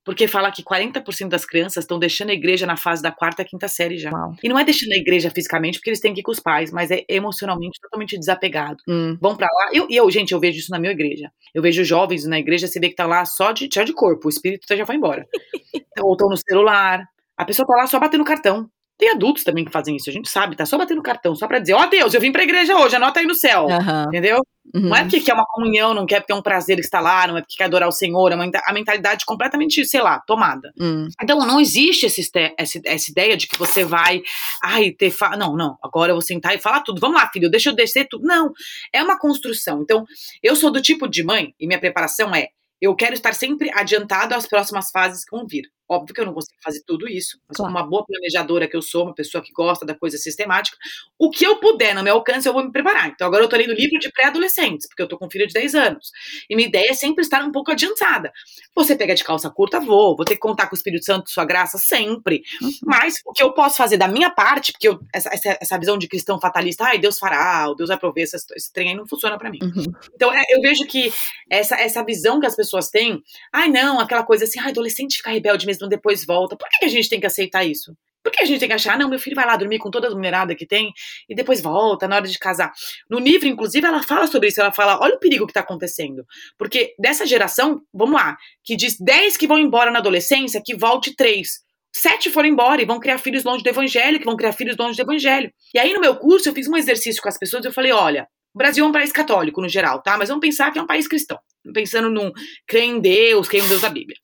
Porque fala que 40% das crianças estão deixando a igreja na fase da quarta, quinta série já. Uau. E não é deixando a igreja fisicamente porque eles têm que ir com os pais, mas é emocionalmente totalmente desapegado. Hum. Vão para lá. E eu, gente, eu vejo isso na minha igreja. Eu vejo jovens na igreja, você vê que tá lá só de, só de corpo, o espírito já foi embora. Ou estão no celular. A pessoa tá lá só batendo cartão. Tem adultos também que fazem isso, a gente sabe, tá só batendo cartão, só pra dizer, ó oh, Deus, eu vim pra igreja hoje, anota aí no céu. Uhum. Entendeu? Uhum. Não é porque quer uma comunhão, não quer porque é um prazer estar lá, não é porque quer adorar o Senhor, é uma, a mentalidade completamente, sei lá, tomada. Uhum. Então não existe esse, essa, essa ideia de que você vai, ai, ter. Fa... Não, não, agora eu vou sentar e falar tudo. Vamos lá, filho, deixa eu descer tudo. Não, é uma construção. Então, eu sou do tipo de mãe, e minha preparação é eu quero estar sempre adiantado às próximas fases que vão vir. Óbvio que eu não consigo fazer tudo isso, mas claro. como uma boa planejadora que eu sou, uma pessoa que gosta da coisa sistemática, o que eu puder no meu alcance, eu vou me preparar. Então agora eu tô lendo livro de pré-adolescentes, porque eu tô com filho de 10 anos. E minha ideia é sempre estar um pouco adiantada. Você pega de calça curta, vou. Vou ter que contar com o Espírito Santo, sua graça, sempre. Uhum. Mas o que eu posso fazer da minha parte, porque eu, essa, essa, visão de cristão fatalista, ai, Deus fará, Deus vai prover, esse, esse trem aí não funciona para mim. Uhum. Então é, eu vejo que essa, essa visão que as pessoas têm, ai não, aquela coisa assim, ai, adolescente fica rebelde mesmo, depois volta. Por que a gente tem que aceitar isso? Por que a gente tem que achar, não, meu filho vai lá dormir com toda a numerada que tem e depois volta na hora de casar? No livro, inclusive, ela fala sobre isso. Ela fala: olha o perigo que está acontecendo. Porque dessa geração, vamos lá, que diz 10 que vão embora na adolescência, que volte 3. Sete foram embora e vão criar filhos longe do evangelho, que vão criar filhos longe do evangelho. E aí, no meu curso, eu fiz um exercício com as pessoas eu falei: olha, o Brasil é um país católico no geral, tá? Mas vamos pensar que é um país cristão. Pensando num crer em Deus, crer em Deus da Bíblia.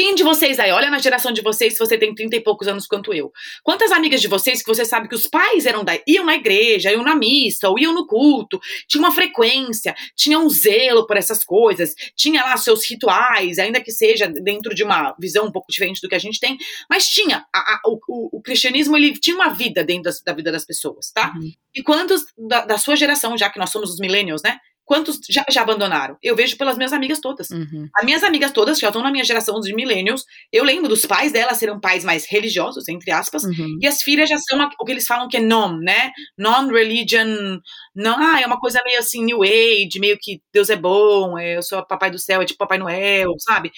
Quem de vocês aí, olha na geração de vocês, se você tem 30 e poucos anos quanto eu. Quantas amigas de vocês que você sabe que os pais eram da, iam na igreja, iam na missa, ou iam no culto, tinha uma frequência, tinha um zelo por essas coisas, tinha lá seus rituais, ainda que seja dentro de uma visão um pouco diferente do que a gente tem, mas tinha. A, a, o, o, cristianismo, ele tinha uma vida dentro das, da vida das pessoas, tá? Uhum. E quantos da, da sua geração, já que nós somos os millennials, né? Quantos já, já abandonaram? Eu vejo pelas minhas amigas todas. Uhum. As minhas amigas todas, que já estão na minha geração de millennials, eu lembro dos pais delas serem pais mais religiosos, entre aspas, uhum. e as filhas já são o que eles falam que é non, né? Non-religion. Não, ah, é uma coisa meio assim, new age, meio que Deus é bom, é, eu sou papai do céu, é tipo Papai Noel, sabe?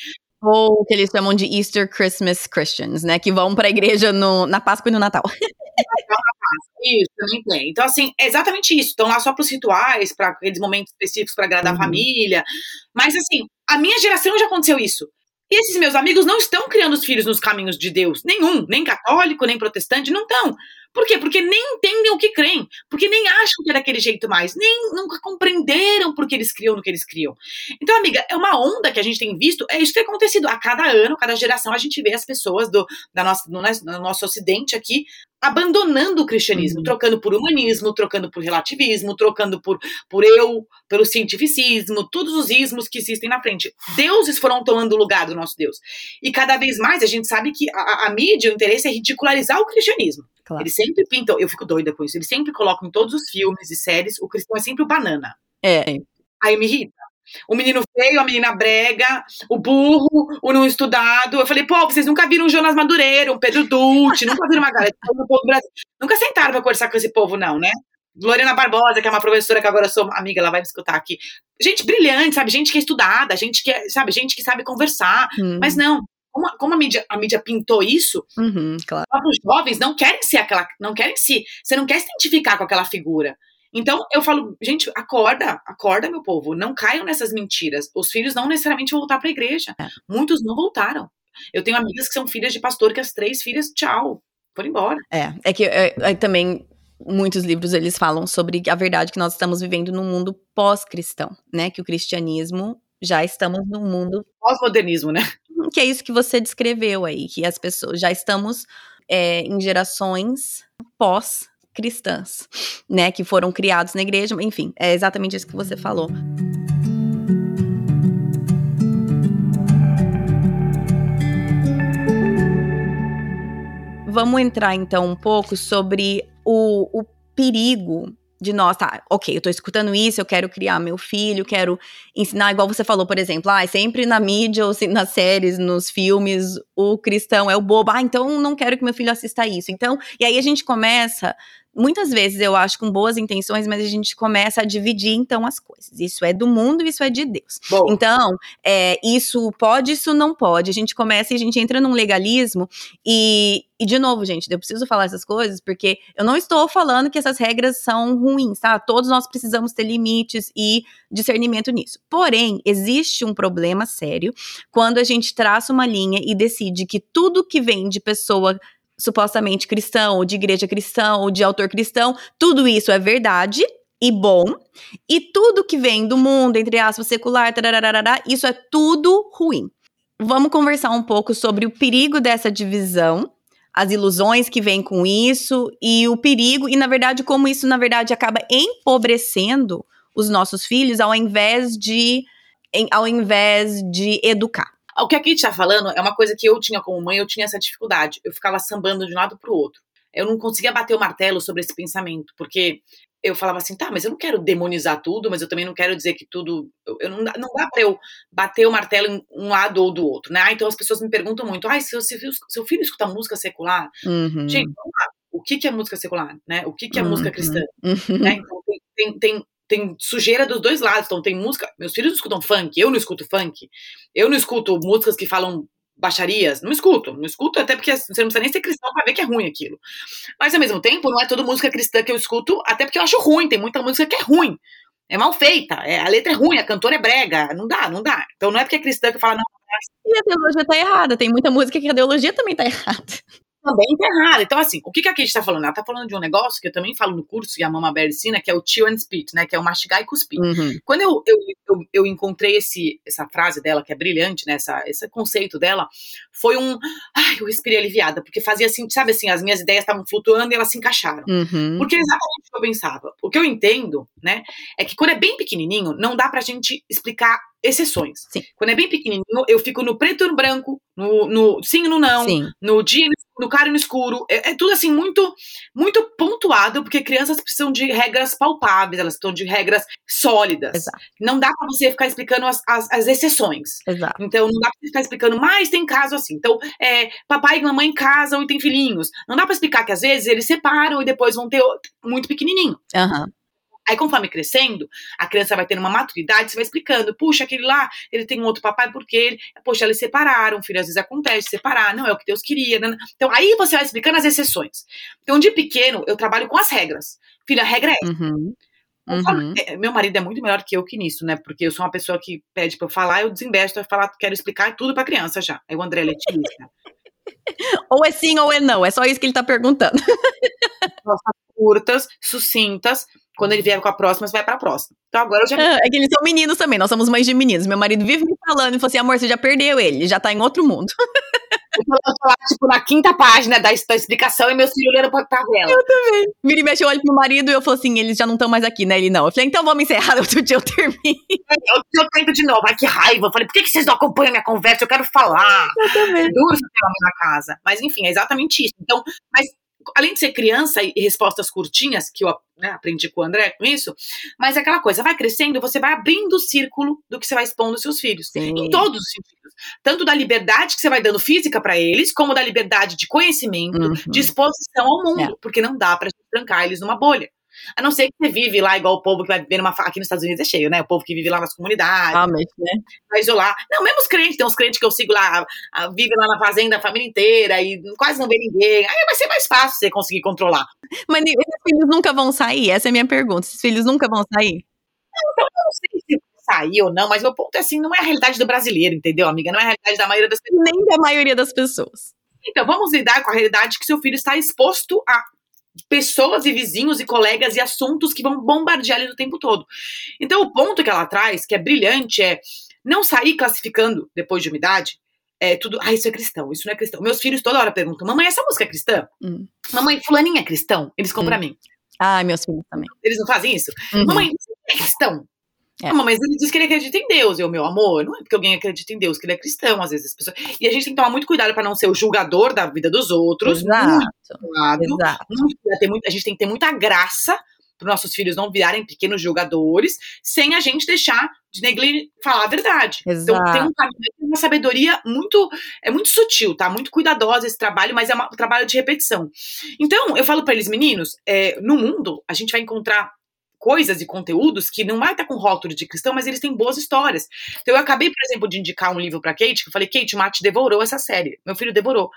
Ou o que eles chamam de Easter Christmas Christians, né? Que vão para a igreja no, na Páscoa e no Natal. Isso, também tem. Então, assim, é exatamente isso. Estão lá só para os rituais, para aqueles momentos específicos para agradar uhum. a família. Mas, assim, a minha geração já aconteceu isso. E esses meus amigos não estão criando os filhos nos caminhos de Deus. Nenhum. Nem católico, nem protestante, não estão. Por quê? Porque nem entendem o que creem, porque nem acham que é daquele jeito mais, nem nunca compreenderam porque eles criam no que eles criam. Então, amiga, é uma onda que a gente tem visto, é isso que tem acontecido. A cada ano, cada geração, a gente vê as pessoas do, da nossa, do, do nosso ocidente aqui abandonando o cristianismo, uhum. trocando por humanismo, trocando por relativismo, trocando por, por eu, pelo cientificismo, todos os ismos que existem na frente. Deuses foram tomando o lugar do nosso Deus. E cada vez mais a gente sabe que a, a mídia, o interesse é ridicularizar o cristianismo. Claro. Eles sempre pintam, eu fico doida com isso, eles sempre colocam em todos os filmes e séries, o cristão é sempre o banana. É. Aí me irrita. O menino feio, a menina brega, o burro, o não estudado. Eu falei, pô, vocês nunca viram o Jonas Madureira, um Pedro Dutti, nunca viram uma galera do povo Brasil. Nunca sentaram pra conversar com esse povo, não, né? Lorena Barbosa, que é uma professora que agora eu sou amiga, ela vai me escutar aqui. Gente brilhante, sabe? Gente que é estudada, gente que é, sabe, gente que sabe conversar. Hum. Mas não, como, como a, mídia, a mídia pintou isso, uhum, claro. os jovens não querem ser aquela. Não querem se. Você não quer se identificar com aquela figura. Então eu falo, gente, acorda, acorda, meu povo. Não caiam nessas mentiras. Os filhos não necessariamente vão voltar para a igreja. É. Muitos não voltaram. Eu tenho amigas que são filhas de pastor, que as três filhas, tchau, foram embora. É, é que é, é, também muitos livros eles falam sobre a verdade que nós estamos vivendo num mundo pós-cristão, né? Que o cristianismo já estamos num mundo pós-modernismo, né? Que é isso que você descreveu aí, que as pessoas já estamos é, em gerações pós cristãs, né, que foram criados na igreja, enfim, é exatamente isso que você falou. Vamos entrar então um pouco sobre o, o perigo de nós, tá, ok, eu tô escutando isso, eu quero criar meu filho, quero ensinar, igual você falou, por exemplo, ah, sempre na mídia ou nas séries, nos filmes, o cristão é o bobo, ah, então não quero que meu filho assista isso. Então, e aí a gente começa muitas vezes eu acho com boas intenções, mas a gente começa a dividir então as coisas. Isso é do mundo, isso é de Deus. Bom. Então, é, isso pode, isso não pode. A gente começa e a gente entra num legalismo e, e de novo, gente, eu preciso falar essas coisas porque eu não estou falando que essas regras são ruins, tá? Todos nós precisamos ter limites e discernimento nisso. Porém, existe um problema sério quando a gente traça uma linha e decide que tudo que vem de pessoa supostamente cristão, ou de igreja cristã, ou de autor cristão, tudo isso é verdade e bom, e tudo que vem do mundo, entre aspas, secular, isso é tudo ruim. Vamos conversar um pouco sobre o perigo dessa divisão, as ilusões que vêm com isso e o perigo, e na verdade, como isso, na verdade, acaba empobrecendo os nossos filhos ao invés de, em, ao invés de educar. O que a Kate tá falando é uma coisa que eu tinha como mãe, eu tinha essa dificuldade. Eu ficava sambando de um lado pro outro. Eu não conseguia bater o martelo sobre esse pensamento, porque eu falava assim, tá, mas eu não quero demonizar tudo, mas eu também não quero dizer que tudo. Eu, não, não dá pra eu bater o martelo em um lado ou do outro, né? Ah, então as pessoas me perguntam muito, ai, seu, seu, seu filho escuta música secular? Uhum. Gente, vamos lá. O que, que é música secular? Né? O que, que é uhum. música cristã? Uhum. Né? Então, tem, tem, tem sujeira dos dois lados. Então tem música. Meus filhos escutam funk, eu não escuto funk. Eu não escuto músicas que falam baixarias. Não escuto. Não escuto, até porque você não precisa nem ser cristão pra ver que é ruim aquilo. Mas ao mesmo tempo, não é toda música cristã que eu escuto, até porque eu acho ruim. Tem muita música que é ruim. É mal feita, é, a letra é ruim, a cantora é brega, não dá, não dá. Então não é porque é cristã que fala, não. E a teologia tá errada, tem muita música que a teologia também tá errada também enterrada. Então, assim, o que, que a Kate está falando? Ela está falando de um negócio que eu também falo no curso, e a Mama Bear ensina, que é o chew and spit, né? Que é o mastigar e cuspir. Uhum. Quando eu, eu, eu, eu, encontrei esse, essa frase dela, que é brilhante, né? Essa, esse conceito dela, foi um. Ai, eu respirei aliviada, porque fazia assim, sabe assim, as minhas ideias estavam flutuando e elas se encaixaram. Uhum. Porque é exatamente o que eu pensava. O que eu entendo, né? É que quando é bem pequenininho, não dá pra gente explicar exceções. Sim. Quando é bem pequenininho, eu fico no preto e no branco, no, no sim e no não, sim. no dia no claro e no escuro. É, é, tudo assim muito muito pontuado, porque crianças precisam de regras palpáveis, elas precisam de regras sólidas. Exato. Não dá para você ficar explicando as, as, as, exceções. Exato. Então não dá pra você ficar explicando, mas tem caso assim. Então, é, papai e mamãe casam e tem filhinhos. Não dá para explicar que às vezes eles separam e depois vão ter muito pequenininho. Uhum. Aí, conforme crescendo, a criança vai tendo uma maturidade, você vai explicando, puxa, aquele lá, ele tem um outro papai porque ele, poxa, eles separaram, filho, às vezes acontece, separar, não é o que Deus queria. Né? Então, aí você vai explicando as exceções. Então, de pequeno, eu trabalho com as regras. Filha, a regra é essa. Uhum. Uhum. É, meu marido é muito melhor que eu que nisso, né? Porque eu sou uma pessoa que pede pra eu falar, eu desinvesto, eu falar, quero explicar tudo pra criança já. Aí o André é letícia. ou é sim ou é não, é só isso que ele tá perguntando. Nossa, curtas, sucintas, quando ele vier com a próxima, você vai pra próxima. Então agora eu já. É, é que eles são meninos também, nós somos mães de meninos. Meu marido vive me falando e falou assim: amor, você já perdeu ele, ele já tá em outro mundo. Eu tô lá, tipo, na quinta página da, da explicação e meu filho olhando pra tabela. Eu também. Vira e mexe, eu olho pro marido e eu falo assim: eles já não estão mais aqui, né? Ele não. Eu falei: então vamos encerrar, outro dia eu termino. Eu, eu tento de novo. Ai, que raiva. Eu falei: por que, que vocês não acompanham minha conversa? Eu quero falar. Eu também. Duro você ter na casa. Mas enfim, é exatamente isso. Então, mas além de ser criança e respostas curtinhas, que eu né, aprendi com o André com isso, mas é aquela coisa, vai crescendo, você vai abrindo o círculo do que você vai expondo aos seus filhos. Sim. Em todos os sentidos. Tanto da liberdade que você vai dando física para eles, como da liberdade de conhecimento, uhum. de exposição ao mundo, é. porque não dá pra trancar eles numa bolha. A não ser que você vive lá igual o povo que vai viver numa. Aqui nos Estados Unidos é cheio, né? O povo que vive lá nas comunidades. Ah, mas, né? Vai isolar. Não, mesmo os crentes, tem uns crentes que eu sigo lá, vive lá na fazenda a família inteira e quase não vê ninguém. Aí vai ser mais fácil você conseguir controlar. Mas esses filhos nunca vão sair? Essa é a minha pergunta. Esses filhos nunca vão sair? Então, eu não sei se sair ou não, mas meu ponto é assim, não é a realidade do brasileiro, entendeu, amiga? Não é a realidade da maioria das pessoas. Nem da maioria das pessoas. Então, vamos lidar com a realidade que seu filho está exposto a pessoas e vizinhos e colegas e assuntos que vão bombardear ele o tempo todo. Então, o ponto que ela traz, que é brilhante, é não sair classificando depois de uma idade. É tudo, ah, isso é cristão, isso não é cristão. Meus filhos toda hora perguntam, mamãe, essa música é cristã? Hum. Mamãe, fulaninha é cristão? Eles compram hum. pra mim. Ah, meus filhos também. Eles não fazem isso? Uhum. Mamãe, você é cristão? É. mas ele diz que ele acredita em Deus. Eu, meu amor, não é porque alguém acredita em Deus que ele é cristão, às vezes as pessoas. E a gente tem que tomar muito cuidado para não ser o julgador da vida dos outros. Exato. Muito cuidado. Exato. Muito, a gente tem que ter muita graça para nossos filhos não virarem pequenos julgadores, sem a gente deixar de negli falar a verdade. Exato. Então tem um caminho, uma sabedoria muito é muito sutil, tá? Muito cuidadosa esse trabalho, mas é uma, um trabalho de repetição. Então eu falo para eles, meninos, é, no mundo a gente vai encontrar coisas e conteúdos que não vai estar com rótulo de cristão, mas eles têm boas histórias. Então eu acabei, por exemplo, de indicar um livro para Kate, que eu falei, Kate, o Mate devorou essa série. Meu filho devorou.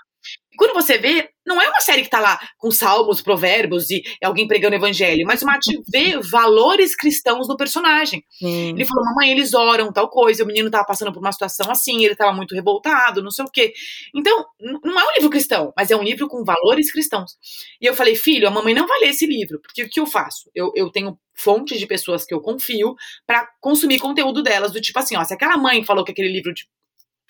Quando você vê, não é uma série que tá lá com salmos, provérbios e alguém pregando evangelho, mas o Mate vê valores cristãos no personagem. Hum. Ele falou, mamãe, eles oram, tal coisa, o menino tava passando por uma situação assim, ele tava muito revoltado, não sei o quê. Então, não é um livro cristão, mas é um livro com valores cristãos. E eu falei, filho, a mamãe não vai ler esse livro, porque o que eu faço? Eu, eu tenho fontes de pessoas que eu confio para consumir conteúdo delas, do tipo assim, ó, se aquela mãe falou que aquele livro de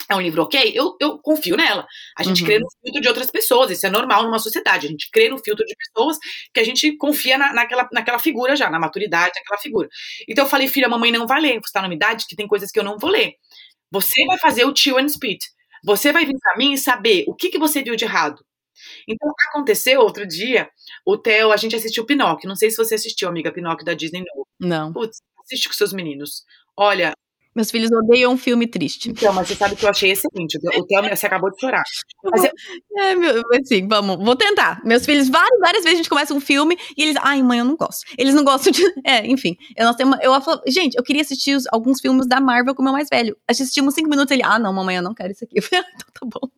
é um livro ok, eu, eu confio nela. A gente uhum. crê no filtro de outras pessoas, isso é normal numa sociedade. A gente crê no filtro de pessoas que a gente confia na, naquela, naquela figura já, na maturidade daquela figura. Então eu falei, filha, a mamãe não vai ler, você tá numa idade que tem coisas que eu não vou ler. Você vai fazer o tio and spit. Você vai vir pra mim e saber o que, que você viu de errado. Então aconteceu outro dia, o Theo, a gente assistiu Pinóquio. Não sei se você assistiu, amiga, Pinóquio da Disney novo. Não. Putz, assiste com seus meninos. Olha, meus filhos odeiam um filme triste. Então, mas você sabe que eu achei excelente. O Theo, você acabou de chorar. Mas eu... É, meu, assim, vamos, vou tentar. Meus filhos, várias, várias vezes a gente começa um filme e eles, ai, mãe, eu não gosto. Eles não gostam de. É, enfim. Eu, nós temos, eu, eu gente, eu queria assistir os, alguns filmes da Marvel com o meu mais velho. Assistimos cinco minutos ele, ah, não, mamãe, eu não quero isso aqui. Eu falei, ah, então tá bom.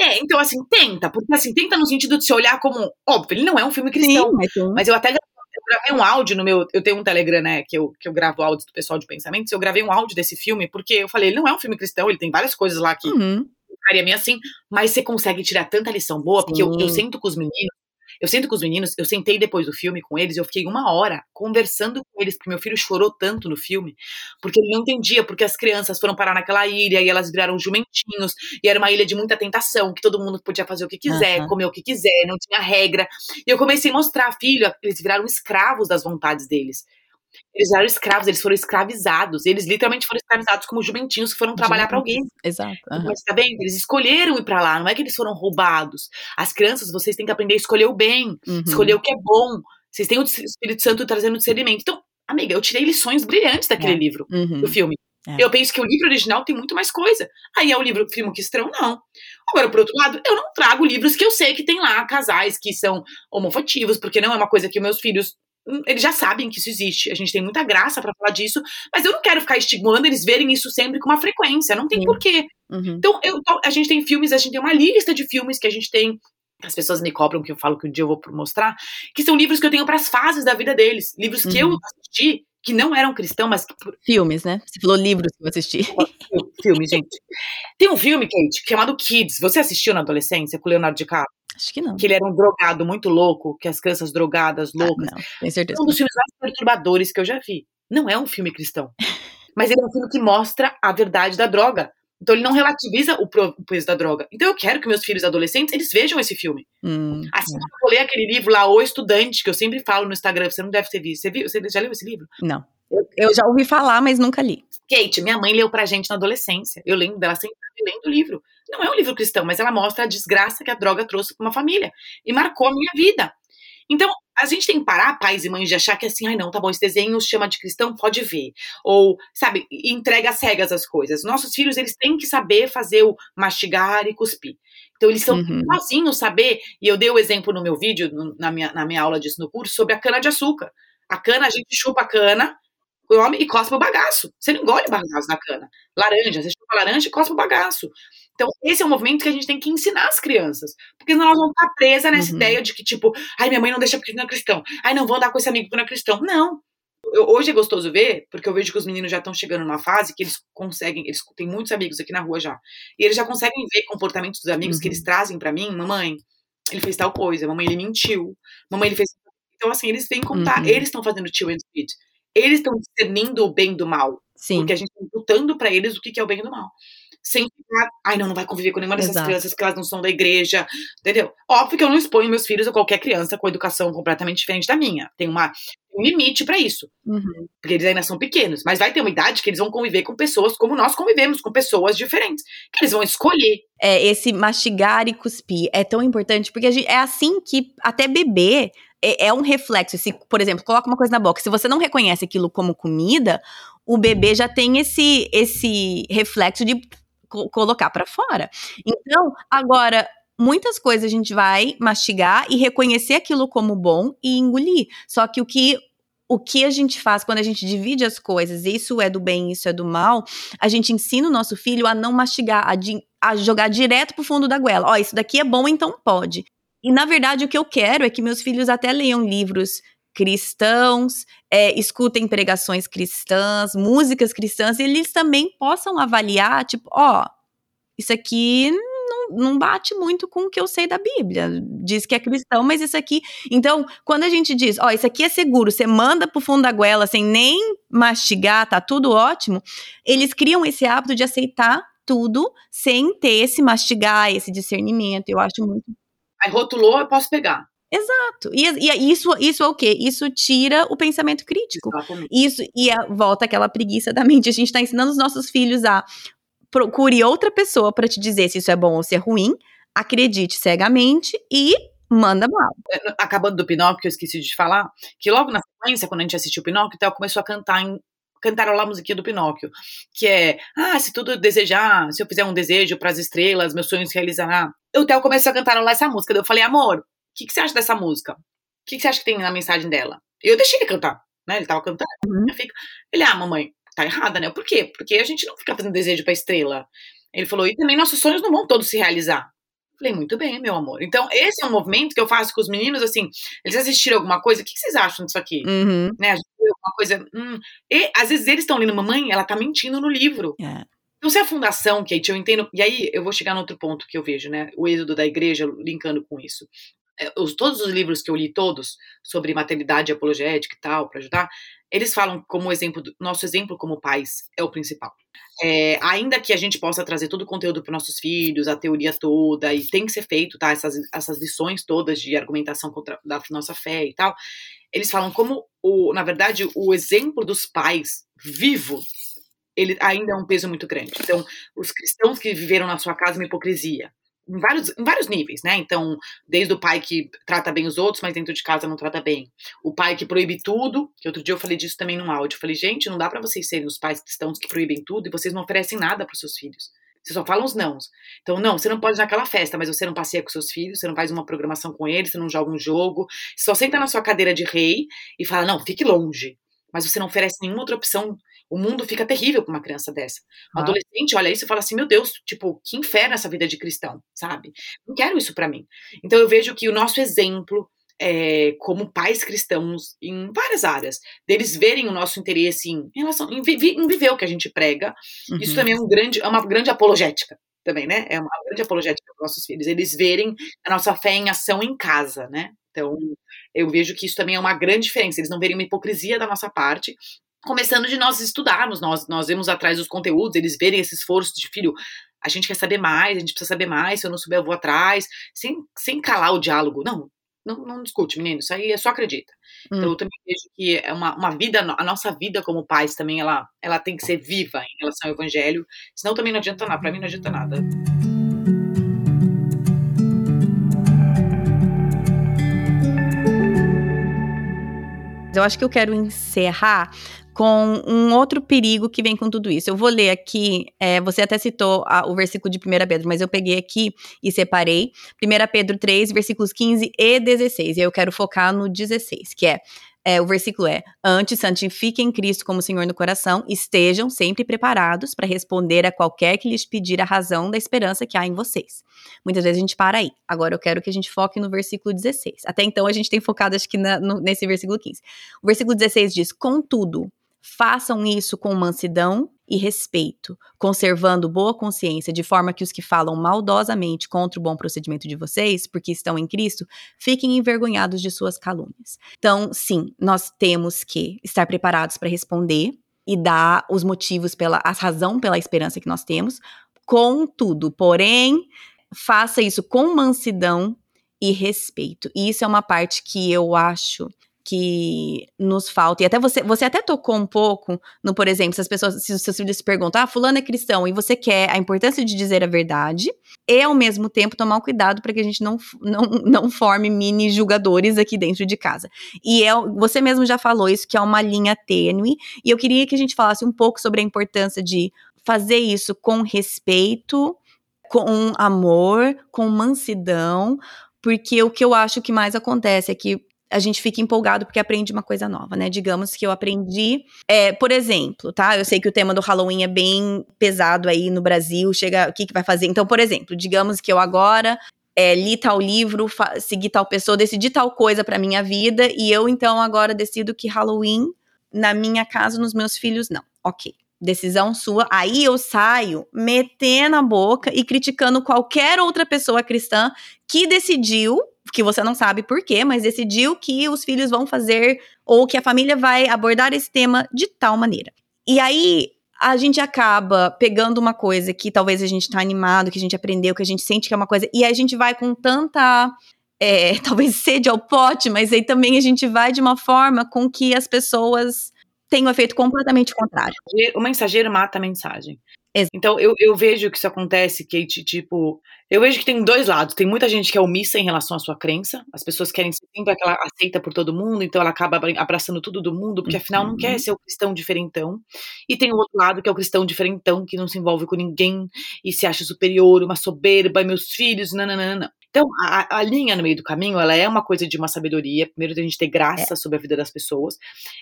É, então assim, tenta, porque assim, tenta no sentido de se olhar como, óbvio, ele não é um filme cristão, Sim, mas, mas eu até eu gravei um áudio no meu. Eu tenho um Telegram, né? Que eu, que eu gravo áudios do pessoal de pensamentos. Eu gravei um áudio desse filme, porque eu falei, ele não é um filme cristão, ele tem várias coisas lá que uhum. ficaria meio assim, mas você consegue tirar tanta lição boa, porque eu, eu sento com os meninos eu sento com os meninos, eu sentei depois do filme com eles, eu fiquei uma hora conversando com eles, porque meu filho chorou tanto no filme, porque ele não entendia porque as crianças foram parar naquela ilha e elas viraram jumentinhos, e era uma ilha de muita tentação, que todo mundo podia fazer o que quiser, uhum. comer o que quiser, não tinha regra. E eu comecei a mostrar, filho, eles viraram escravos das vontades deles. Eles eram escravos, eles foram escravizados. Eles literalmente foram escravizados como jumentinhos que foram trabalhar para alguém. Exato. Uhum. Mas tá vendo? Eles escolheram ir para lá, não é que eles foram roubados. As crianças, vocês têm que aprender a escolher o bem, uhum. escolher o que é bom. Vocês têm o Espírito Santo trazendo discernimento. Então, amiga, eu tirei lições brilhantes daquele é. livro, uhum. do filme. É. Eu penso que o livro original tem muito mais coisa. Aí é o livro Filme que Estrão, não. Agora, por outro lado, eu não trago livros que eu sei que tem lá casais que são homofotivos, porque não é uma coisa que meus filhos eles já sabem que isso existe. A gente tem muita graça para falar disso, mas eu não quero ficar estigmando eles verem isso sempre com uma frequência. Não tem porquê. Uhum. Então, eu, a gente tem filmes, a gente tem uma lista de filmes que a gente tem. As pessoas me cobram que eu falo que um dia eu vou mostrar, que são livros que eu tenho para as fases da vida deles. Livros que uhum. eu assisti, que não eram cristãos, mas. Filmes, né? Você falou livros que eu assisti. Filme, gente. Tem um filme, Kate, chamado Kids. Você assistiu na adolescência com o Leonardo DiCaprio? Acho que não. Que ele era um drogado muito louco, que as crianças drogadas, ah, loucas. Ah, não, tenho certeza. É um dos filmes mais perturbadores que eu já vi. Não é um filme cristão. mas ele é um filme que mostra a verdade da droga. Então ele não relativiza o, peso da droga. Então eu quero que meus filhos adolescentes, eles vejam esse filme. Hum, assim como eu vou ler aquele livro lá, O Estudante, que eu sempre falo no Instagram, você não deve ter visto. Você, viu? você já leu esse livro? Não. Eu já ouvi falar, mas nunca li. Kate, minha mãe leu pra gente na adolescência. Eu lembro dela sempre lendo o livro. Não é um livro cristão, mas ela mostra a desgraça que a droga trouxe para uma família. E marcou a minha vida. Então, a gente tem que parar, pais e mães, de achar que assim, ai não, tá bom, esse desenho chama de cristão, pode ver. Ou, sabe, entrega cegas as coisas. Nossos filhos, eles têm que saber fazer o mastigar e cuspir. Então, eles são uhum. sozinhos saber. E eu dei o exemplo no meu vídeo, na minha, na minha aula disso no curso, sobre a cana de açúcar. A cana, a gente chupa a cana, come e cospe o bagaço. Você não engole o bagaço da cana. Laranja, você chupa laranja e cospe o bagaço. Então, esse é um movimento que a gente tem que ensinar as crianças. Porque senão elas vão ficar presas nessa uhum. ideia de que, tipo, ai, minha mãe não deixa porque não é cristão. Ai, não vou andar com esse amigo porque não é cristão. Não. Eu, hoje é gostoso ver, porque eu vejo que os meninos já estão chegando numa fase que eles conseguem, eles têm muitos amigos aqui na rua já. E eles já conseguem ver comportamentos dos amigos uhum. que eles uhum. trazem para mim. Mamãe, ele fez tal coisa. Mamãe, ele mentiu. Mamãe, ele fez. Então, assim, eles vêm contar. Uhum. Eles estão fazendo tio and speed eles estão discernindo o bem do mal. Sim. Porque a gente está lutando para eles o que, é o bem do mal. Sem ficar, ai, não, não vai conviver com nenhuma dessas Exato. crianças que elas não são da igreja, entendeu? Óbvio que eu não exponho meus filhos a qualquer criança com educação completamente diferente da minha. Tem uma, um limite para isso. Uhum. Porque eles ainda são pequenos. Mas vai ter uma idade que eles vão conviver com pessoas como nós convivemos, com pessoas diferentes. Que eles vão escolher. É, esse mastigar e cuspir é tão importante, porque gente, é assim que até bebê é, é um reflexo. Se, por exemplo, coloca uma coisa na boca, se você não reconhece aquilo como comida, o bebê já tem esse, esse reflexo de co colocar para fora. Então, agora, muitas coisas a gente vai mastigar e reconhecer aquilo como bom e engolir. Só que o que o que a gente faz quando a gente divide as coisas, isso é do bem, isso é do mal, a gente ensina o nosso filho a não mastigar, a, a jogar direto pro fundo da goela. Ó, isso daqui é bom, então pode. E na verdade o que eu quero é que meus filhos até leiam livros cristãos, é, escutem pregações cristãs, músicas cristãs, e eles também possam avaliar, tipo, ó, isso aqui não, não bate muito com o que eu sei da Bíblia. Diz que é cristão, mas isso aqui. Então, quando a gente diz, ó, isso aqui é seguro, você manda pro fundo da goela sem nem mastigar, tá tudo ótimo, eles criam esse hábito de aceitar tudo sem ter esse mastigar, esse discernimento. Eu acho muito Aí rotulou, eu posso pegar. Exato. E, e, isso, isso é o quê? Isso tira o pensamento crítico. Exatamente. Isso, e a, volta aquela preguiça da mente. A gente está ensinando os nossos filhos a procure outra pessoa para te dizer se isso é bom ou se é ruim, acredite cegamente e manda mal. É, acabando do Pinóquio, eu esqueci de falar, que logo na sequência, quando a gente assistiu o Pinóquio, ela começou a cantar em cantarolar a musiquinha do Pinóquio, que é, ah, se tudo desejar, se eu fizer um desejo para as estrelas, meus sonhos se realizará. O Theo começou a cantarolar essa música, eu falei, amor, o que, que, você acha dessa música? O que, que, você acha que tem na mensagem dela? Eu deixei ele cantar, né, ele tava cantando. Uhum. Fico, ele, ah, mamãe, tá errada, né? Por quê? Porque a gente não fica fazendo desejo pra estrela. Ele falou, e também nossos sonhos não vão todos se realizar. Falei, muito bem, meu amor. Então, esse é um movimento que eu faço com os meninos, assim, eles assistiram alguma coisa, o que, vocês acham disso aqui? Uhum. Né, alguma coisa. Hum. E às vezes eles estão lendo, mamãe, ela tá mentindo no livro. É. Então, se a fundação, Kate, eu entendo. E aí eu vou chegar no outro ponto que eu vejo, né? O êxodo da igreja linkando com isso. É, os, todos os livros que eu li, todos, sobre maternidade apologética e tal, para ajudar, eles falam como exemplo, nosso exemplo como pais é o principal. É, ainda que a gente possa trazer todo o conteúdo para nossos filhos, a teoria toda, e tem que ser feito, tá? Essas, essas lições todas de argumentação contra, da nossa fé e tal, eles falam como, o, na verdade, o exemplo dos pais vivo, ele ainda é um peso muito grande. Então, os cristãos que viveram na sua casa uma hipocrisia, em vários, em vários níveis, né? Então, desde o pai que trata bem os outros, mas dentro de casa não trata bem. O pai que proíbe tudo, que outro dia eu falei disso também num áudio. Eu falei, gente, não dá para vocês serem os pais cristãos que proíbem tudo e vocês não oferecem nada para seus filhos. Você só fala os nãos. Então, não, você não pode ir naquela festa, mas você não passeia com seus filhos, você não faz uma programação com eles, você não joga um jogo, você só senta na sua cadeira de rei e fala, não, fique longe. Mas você não oferece nenhuma outra opção o mundo fica terrível com uma criança dessa. Um ah. adolescente olha isso e fala assim: meu Deus, tipo, que inferno essa vida de cristão, sabe? Não quero isso para mim. Então eu vejo que o nosso exemplo. É, como pais cristãos em várias áreas, deles verem o nosso interesse em, em relação em, vi, em viver o que a gente prega, uhum. isso também é um grande, é uma grande apologética também, né? É uma grande apologética para nossos filhos, eles verem a nossa fé em ação em casa, né? Então, eu vejo que isso também é uma grande diferença. Eles não verem uma hipocrisia da nossa parte, começando de nós estudarmos, nós, nós vemos atrás dos conteúdos, eles verem esse esforço de filho, a gente quer saber mais, a gente precisa saber mais, se eu não souber eu vou atrás, sem, sem calar o diálogo, não, não, não discute, menino, isso aí é só acredita. Então, hum. Então eu também vejo que é uma, uma vida, a nossa vida como pais também, ela, ela tem que ser viva em relação ao evangelho, senão também não adianta nada, pra mim não adianta nada. Eu acho que eu quero encerrar com um outro perigo que vem com tudo isso. Eu vou ler aqui, é, você até citou a, o versículo de 1 Pedro, mas eu peguei aqui e separei. 1 Pedro 3, versículos 15 e 16. E eu quero focar no 16, que é é, o versículo é: Antes, santifiquem Cristo como Senhor no coração, estejam sempre preparados para responder a qualquer que lhes pedir a razão da esperança que há em vocês. Muitas vezes a gente para aí. Agora eu quero que a gente foque no versículo 16. Até então a gente tem focado, acho que, na, no, nesse versículo 15. O versículo 16 diz: Contudo, façam isso com mansidão e respeito, conservando boa consciência, de forma que os que falam maldosamente contra o bom procedimento de vocês, porque estão em Cristo, fiquem envergonhados de suas calúnias. Então, sim, nós temos que estar preparados para responder e dar os motivos pela a razão pela esperança que nós temos, contudo, porém, faça isso com mansidão e respeito. E isso é uma parte que eu acho que nos falta. E até você, você até tocou um pouco no, por exemplo, se as pessoas, se os seus filhos se perguntam, ah, fulano é cristão, e você quer a importância de dizer a verdade, e ao mesmo tempo tomar um cuidado para que a gente não, não, não forme mini julgadores aqui dentro de casa. E é, você mesmo já falou isso, que é uma linha tênue, e eu queria que a gente falasse um pouco sobre a importância de fazer isso com respeito, com amor, com mansidão, porque o que eu acho que mais acontece é que a gente fica empolgado porque aprende uma coisa nova, né? Digamos que eu aprendi, é, por exemplo, tá? Eu sei que o tema do Halloween é bem pesado aí no Brasil, chega, o que, que vai fazer? Então, por exemplo, digamos que eu agora é, li tal livro, segui tal pessoa, decidi tal coisa para minha vida e eu então agora decido que Halloween na minha casa, nos meus filhos, não. Ok. Decisão sua. Aí eu saio metendo a boca e criticando qualquer outra pessoa cristã que decidiu que você não sabe por quê, mas decidiu que os filhos vão fazer ou que a família vai abordar esse tema de tal maneira. E aí a gente acaba pegando uma coisa que talvez a gente tá animado, que a gente aprendeu, que a gente sente que é uma coisa, e a gente vai com tanta é, talvez sede ao pote, mas aí também a gente vai de uma forma com que as pessoas tenham um efeito completamente contrário. O mensageiro mata a mensagem. Então, eu, eu vejo que isso acontece, Kate, tipo, eu vejo que tem dois lados. Tem muita gente que é omissa em relação à sua crença. As pessoas querem ser sempre aquela aceita por todo mundo, então ela acaba abraçando tudo do mundo, porque afinal não quer uhum. ser o cristão diferentão. E tem o outro lado, que é o cristão diferentão, que não se envolve com ninguém e se acha superior, uma soberba, meus filhos, nananana. Então, a, a, linha no meio do caminho, ela é uma coisa de uma sabedoria. Primeiro, a gente ter graça é. sobre a vida das pessoas.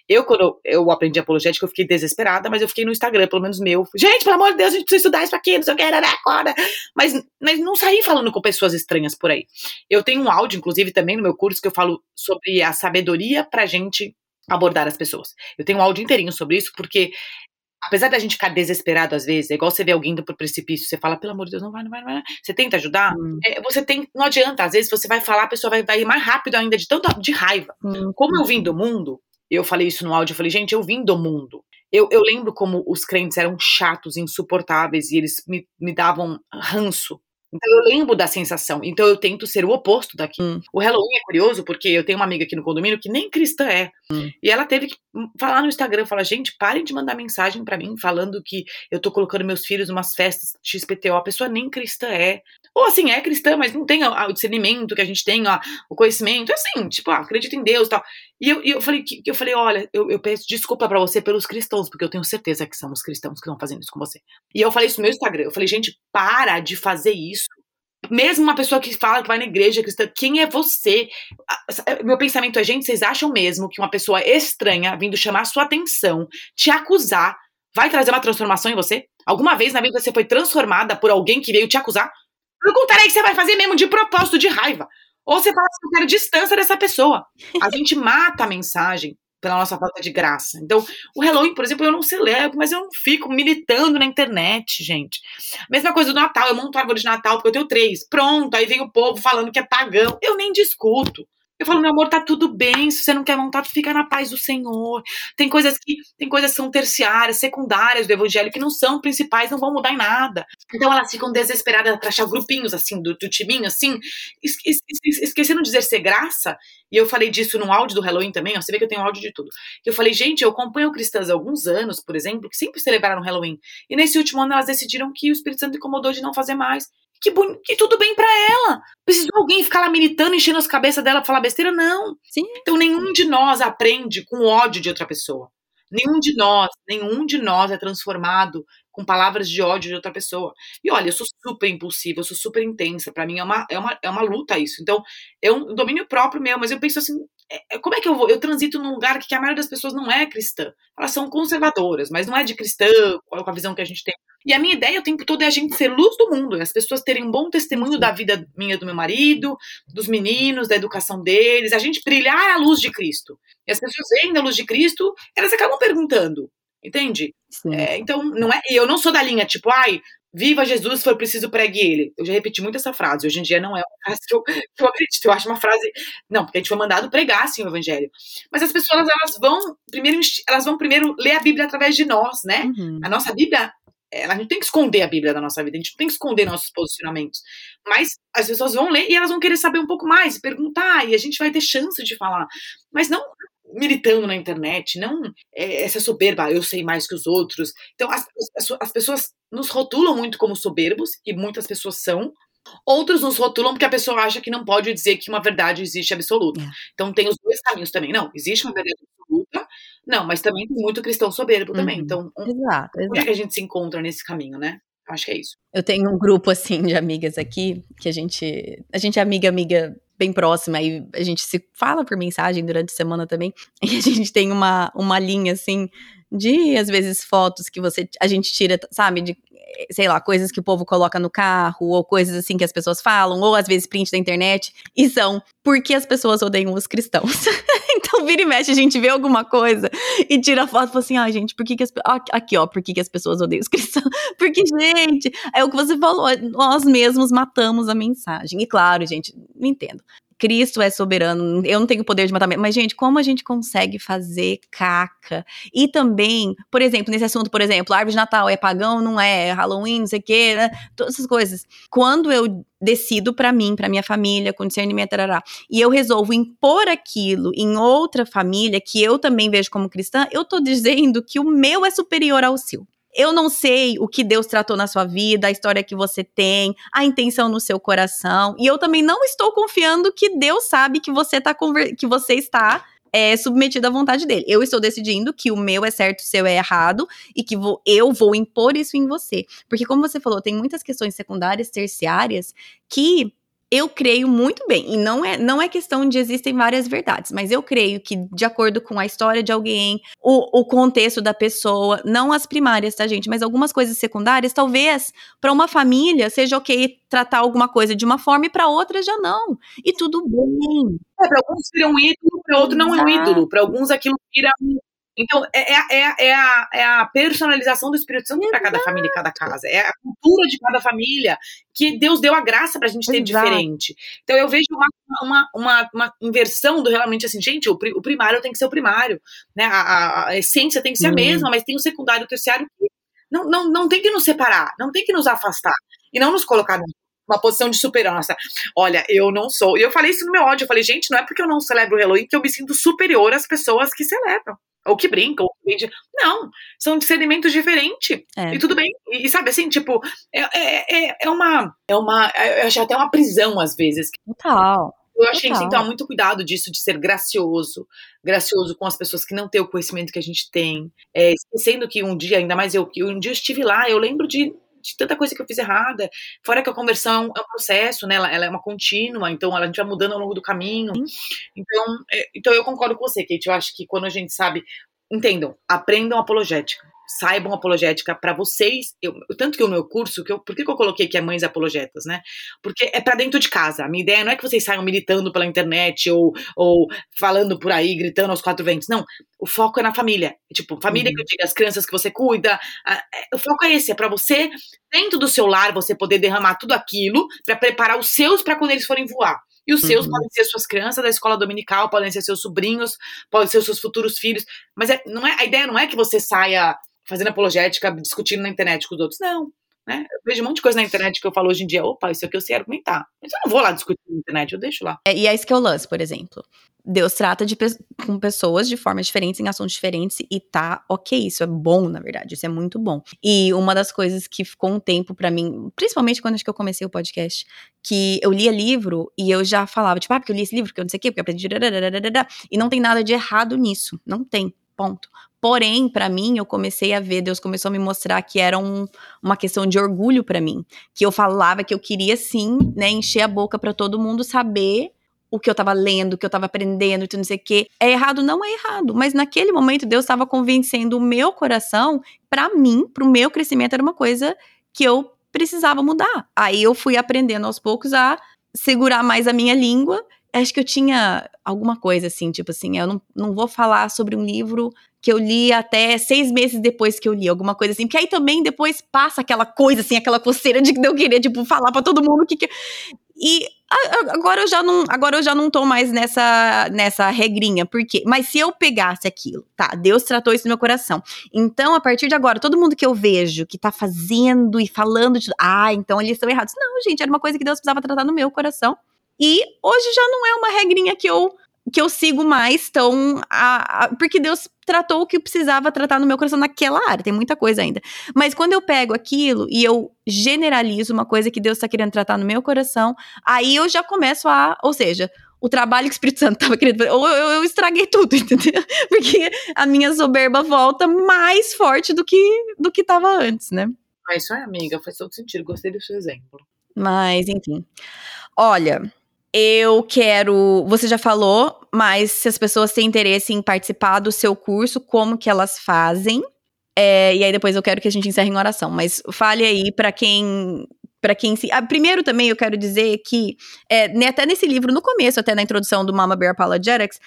Eu, quando eu aprendi apologética, eu fiquei desesperada, mas eu fiquei no Instagram, pelo menos meu. Gente, pelo amor de Deus, a gente precisa estudar isso aqui, não sei o que, acorda. Mas, mas não saí falando com pessoas estranhas por aí. Eu tenho um áudio, inclusive, também no meu curso, que eu falo sobre a sabedoria pra gente abordar as pessoas. Eu tenho um áudio inteirinho sobre isso, porque apesar da gente ficar desesperado às vezes, é igual você vê alguém indo pro precipício, você fala, pelo amor de Deus, não vai, não vai, não vai. Você tenta ajudar, hum. é, você tem, não adianta, às vezes você vai falar, a pessoa vai, vai ir mais rápido ainda de tanto de raiva. Hum. Como eu vim do mundo, eu falei isso no áudio, eu falei, gente, eu vim do mundo. Eu, eu lembro como os crentes eram chatos, insuportáveis, e eles me, me davam ranço. Então eu lembro da sensação. Então eu tento ser o oposto daqui. Hum. O Halloween é curioso porque eu tenho uma amiga aqui no condomínio que nem cristã é. Hum. E ela teve que falar no Instagram, falar, gente, parem de mandar mensagem para mim falando que eu tô colocando meus filhos em umas festas XPTO. A pessoa nem cristã é. Ou assim, é cristã, mas não tem o discernimento que a gente tem, ó, o conhecimento. Assim, tipo, ah, acredita em Deus e tal. E eu, eu falei, que, eu falei, olha, eu, eu peço desculpa para você pelos cristãos, porque eu tenho certeza que são os cristãos que estão fazendo isso com você. E eu falei isso no meu Instagram. Eu falei, gente, para de fazer isso mesmo uma pessoa que fala que vai na igreja cristã, quem é você? Meu pensamento é, gente, vocês acham mesmo que uma pessoa estranha vindo chamar sua atenção, te acusar, vai trazer uma transformação em você? Alguma vez na vida você foi transformada por alguém que veio te acusar? Eu contarei que você vai fazer mesmo de propósito, de raiva. Ou você fala assim, eu quero distância dessa pessoa. A gente mata a mensagem pela nossa falta de graça. Então, o Halloween, por exemplo, eu não celebro, mas eu não fico militando na internet, gente. Mesma coisa do Natal, eu monto árvore de Natal porque eu tenho três. Pronto, aí vem o povo falando que é pagão. Eu nem discuto. Eu falo, meu amor, tá tudo bem. Se você não quer montar, fica na paz do Senhor. Tem coisas que tem coisas que são terciárias, secundárias do evangelho, que não são principais, não vão mudar em nada. Então elas ficam desesperadas para achar grupinhos assim, do, do timinho, assim, esquecendo de dizer ser graça. E eu falei disso no áudio do Halloween também, ó, você vê que eu tenho áudio de tudo. Eu falei, gente, eu acompanho cristãs há alguns anos, por exemplo, que sempre celebraram Halloween. E nesse último ano elas decidiram que o Espírito Santo incomodou de não fazer mais. Que, que tudo bem para ela. Precisou alguém ficar lá militando, enchendo as cabeças dela pra falar besteira? Não. Sim. Então nenhum de nós aprende com ódio de outra pessoa. Nenhum de nós, nenhum de nós é transformado com palavras de ódio de outra pessoa. E olha, eu sou super impulsiva, eu sou super intensa. Para mim é uma, é, uma, é uma luta isso. Então, é um domínio próprio meu, mas eu penso assim: como é que eu vou? Eu transito num lugar que a maioria das pessoas não é cristã. Elas são conservadoras, mas não é de cristã, com a visão que a gente tem. E a minha ideia o tempo todo é a gente ser luz do mundo, é as pessoas terem um bom testemunho da vida minha do meu marido, dos meninos, da educação deles, a gente brilhar a luz de Cristo. E as pessoas veem a luz de Cristo, elas acabam perguntando, entende? É, então, não é. Eu não sou da linha tipo, ai, Viva Jesus, se for preciso, pregue ele. Eu já repeti muito essa frase. Hoje em dia não é uma frase que eu, que eu acredito. Eu acho uma frase. Não, porque a gente foi mandado pregar assim o evangelho. Mas as pessoas, elas vão primeiro, elas vão primeiro ler a Bíblia através de nós, né? Uhum. A nossa Bíblia. A gente tem que esconder a Bíblia da nossa vida, a gente não tem que esconder nossos posicionamentos. Mas as pessoas vão ler e elas vão querer saber um pouco mais, perguntar, e a gente vai ter chance de falar. Mas não militando na internet, não é, essa soberba, eu sei mais que os outros. Então, as, as, as, pessoas nos rotulam muito como soberbos, e muitas pessoas são. Outros nos rotulam porque a pessoa acha que não pode dizer que uma verdade existe absoluta. É. Então, tem os dois caminhos também. Não, existe uma verdade absoluta, não, mas também tem muito cristão soberbo também. Uhum. Então, um, exato, exato. onde é que a gente se encontra nesse caminho, né? Acho que é isso. Eu tenho um grupo, assim, de amigas aqui, que a gente. A gente é amiga, amiga bem próxima, aí a gente se fala por mensagem durante a semana também, e a gente tem uma, uma linha, assim, de, às vezes, fotos que você, a gente tira, sabe, de sei lá, coisas que o povo coloca no carro, ou coisas assim que as pessoas falam, ou às vezes print da internet, e são porque as pessoas odeiam os cristãos. vira e mexe, a gente vê alguma coisa e tira foto e fala assim: ah, gente, por que, que as Aqui, ó, por que, que as pessoas odeiam os cristãos? Porque, gente, é o que você falou, nós mesmos matamos a mensagem. E claro, gente, me entendo. Cristo é soberano, eu não tenho poder de matar. Mas, gente, como a gente consegue fazer caca? E também, por exemplo, nesse assunto, por exemplo, árvore de Natal é pagão, não é, Halloween, não sei o quê, né? Todas essas coisas. Quando eu decido para mim, para minha família, com discernimento, tarará, e eu resolvo impor aquilo em outra família que eu também vejo como cristã, eu tô dizendo que o meu é superior ao seu. Eu não sei o que Deus tratou na sua vida, a história que você tem, a intenção no seu coração. E eu também não estou confiando que Deus sabe que você, tá que você está é, submetido à vontade dele. Eu estou decidindo que o meu é certo, o seu é errado, e que vou, eu vou impor isso em você. Porque, como você falou, tem muitas questões secundárias, terciárias, que eu creio muito bem, e não é, não é questão de existem várias verdades, mas eu creio que, de acordo com a história de alguém, o, o contexto da pessoa, não as primárias, tá, gente? Mas algumas coisas secundárias, talvez para uma família seja ok tratar alguma coisa de uma forma e para outra já não. E tudo bem. É, para alguns vira um ídolo, para outro não é um ídolo. Para alguns aquilo vira um então, é, é, é, é, a, é a personalização do Espírito Santo para cada família e cada casa. É a cultura de cada família que Deus deu a graça para a gente ter Exato. diferente. Então, eu vejo uma, uma, uma, uma, inversão do realmente assim, gente, o, o primário tem que ser o primário. Né? A, a, a essência tem que ser a mesma, mas tem o secundário e o terciário que não, não, não tem que nos separar, não tem que nos afastar. E não nos colocar uma posição de superança. Olha, eu não sou. E eu falei isso no meu ódio. Eu falei, gente, não é porque eu não celebro o Halloween que eu me sinto superior às pessoas que celebram ou que brincam, ou que Não, são discernimentos diferentes. É. E tudo bem. E, e, sabe, assim, tipo, é, é, é, é uma. É uma. Eu acho até uma prisão, às vezes. Total. Eu achei que tem que tomar muito cuidado disso, de ser gracioso, gracioso com as pessoas que não têm o conhecimento que a gente tem. É, esquecendo que um dia, ainda mais eu, que um dia eu estive lá, eu lembro de de tanta coisa que eu fiz errada. Fora que a conversão é um, processo, né? Ela, ela, é uma contínua, então a gente vai mudando ao longo do caminho. Então, é, então eu concordo com você, Kate. Eu acho que quando a gente sabe. Entendam, aprendam apologética saibam apologética para vocês. Eu, tanto que o meu curso, que eu, por que, que eu coloquei que é Mães Apologetas, né? Porque é para dentro de casa. A minha ideia não é que vocês saiam militando pela internet ou, ou falando por aí, gritando aos quatro ventos. Não. O foco é na família. Tipo, família uhum. que eu digo, as crianças que você cuida. A, é, o foco é esse, é para você, dentro do seu lar, você poder derramar tudo aquilo para preparar os seus para quando eles forem voar. E os seus uhum. podem ser suas crianças da escola dominical, podem ser seus sobrinhos, podem ser os seus futuros filhos. Mas é, não é, a ideia não é que você saia fazendo apologética, discutindo na internet com os outros. Não. né? Eu vejo um monte de coisa na internet que eu falo hoje em dia, opa, isso aqui eu sei argumentar. Mas eu não vou lá discutir na internet, eu deixo lá. É, e é isso que é o lance, por exemplo. Deus trata de, com pessoas de formas diferentes, em assuntos diferentes, e tá ok. Isso é bom, na verdade. Isso é muito bom. E uma das coisas que ficou um tempo para mim, principalmente quando acho que eu comecei o podcast, que eu lia livro e eu já falava, tipo, ah, porque eu li esse livro, porque eu não sei o quê, porque eu aprendi. E não tem nada de errado nisso. Não tem. Ponto. Porém, para mim, eu comecei a ver, Deus começou a me mostrar que era um, uma questão de orgulho para mim, que eu falava que eu queria sim, né, encher a boca para todo mundo saber o que eu tava lendo, o que eu tava aprendendo, e não sei o quê. É errado? Não é errado. Mas naquele momento, Deus estava convencendo o meu coração, para mim, pro meu crescimento, era uma coisa que eu precisava mudar. Aí eu fui aprendendo aos poucos a segurar mais a minha língua acho que eu tinha alguma coisa assim, tipo assim, eu não, não vou falar sobre um livro que eu li até seis meses depois que eu li, alguma coisa assim, porque aí também depois passa aquela coisa assim, aquela coceira de que eu queria, tipo, falar para todo mundo o que, que e agora eu já não, agora eu já não tô mais nessa nessa regrinha, porque, mas se eu pegasse aquilo, tá, Deus tratou isso no meu coração. Então, a partir de agora, todo mundo que eu vejo que tá fazendo e falando de, ah, então eles estão errados. Não, gente, era uma coisa que Deus precisava tratar no meu coração. E hoje já não é uma regrinha que eu que eu sigo mais tão. A, a, porque Deus tratou o que precisava tratar no meu coração naquela área, tem muita coisa ainda. Mas quando eu pego aquilo e eu generalizo uma coisa que Deus está querendo tratar no meu coração, aí eu já começo a. Ou seja, o trabalho que o Espírito Santo estava querendo fazer, ou eu, eu, estraguei tudo, entendeu? Porque a minha soberba volta mais forte do que do que estava antes, né? Ah, isso é, amiga, faz todo sentido. Gostei do seu exemplo. Mas, enfim. Olha, eu quero. Você já falou, mas se as pessoas têm interesse em participar do seu curso, como que elas fazem? É, e aí depois eu quero que a gente encerre em oração. Mas fale aí para quem. Para quem se. Ah, primeiro também eu quero dizer que, é, né, até nesse livro, no começo, até na introdução do Mama Bear Apologetics,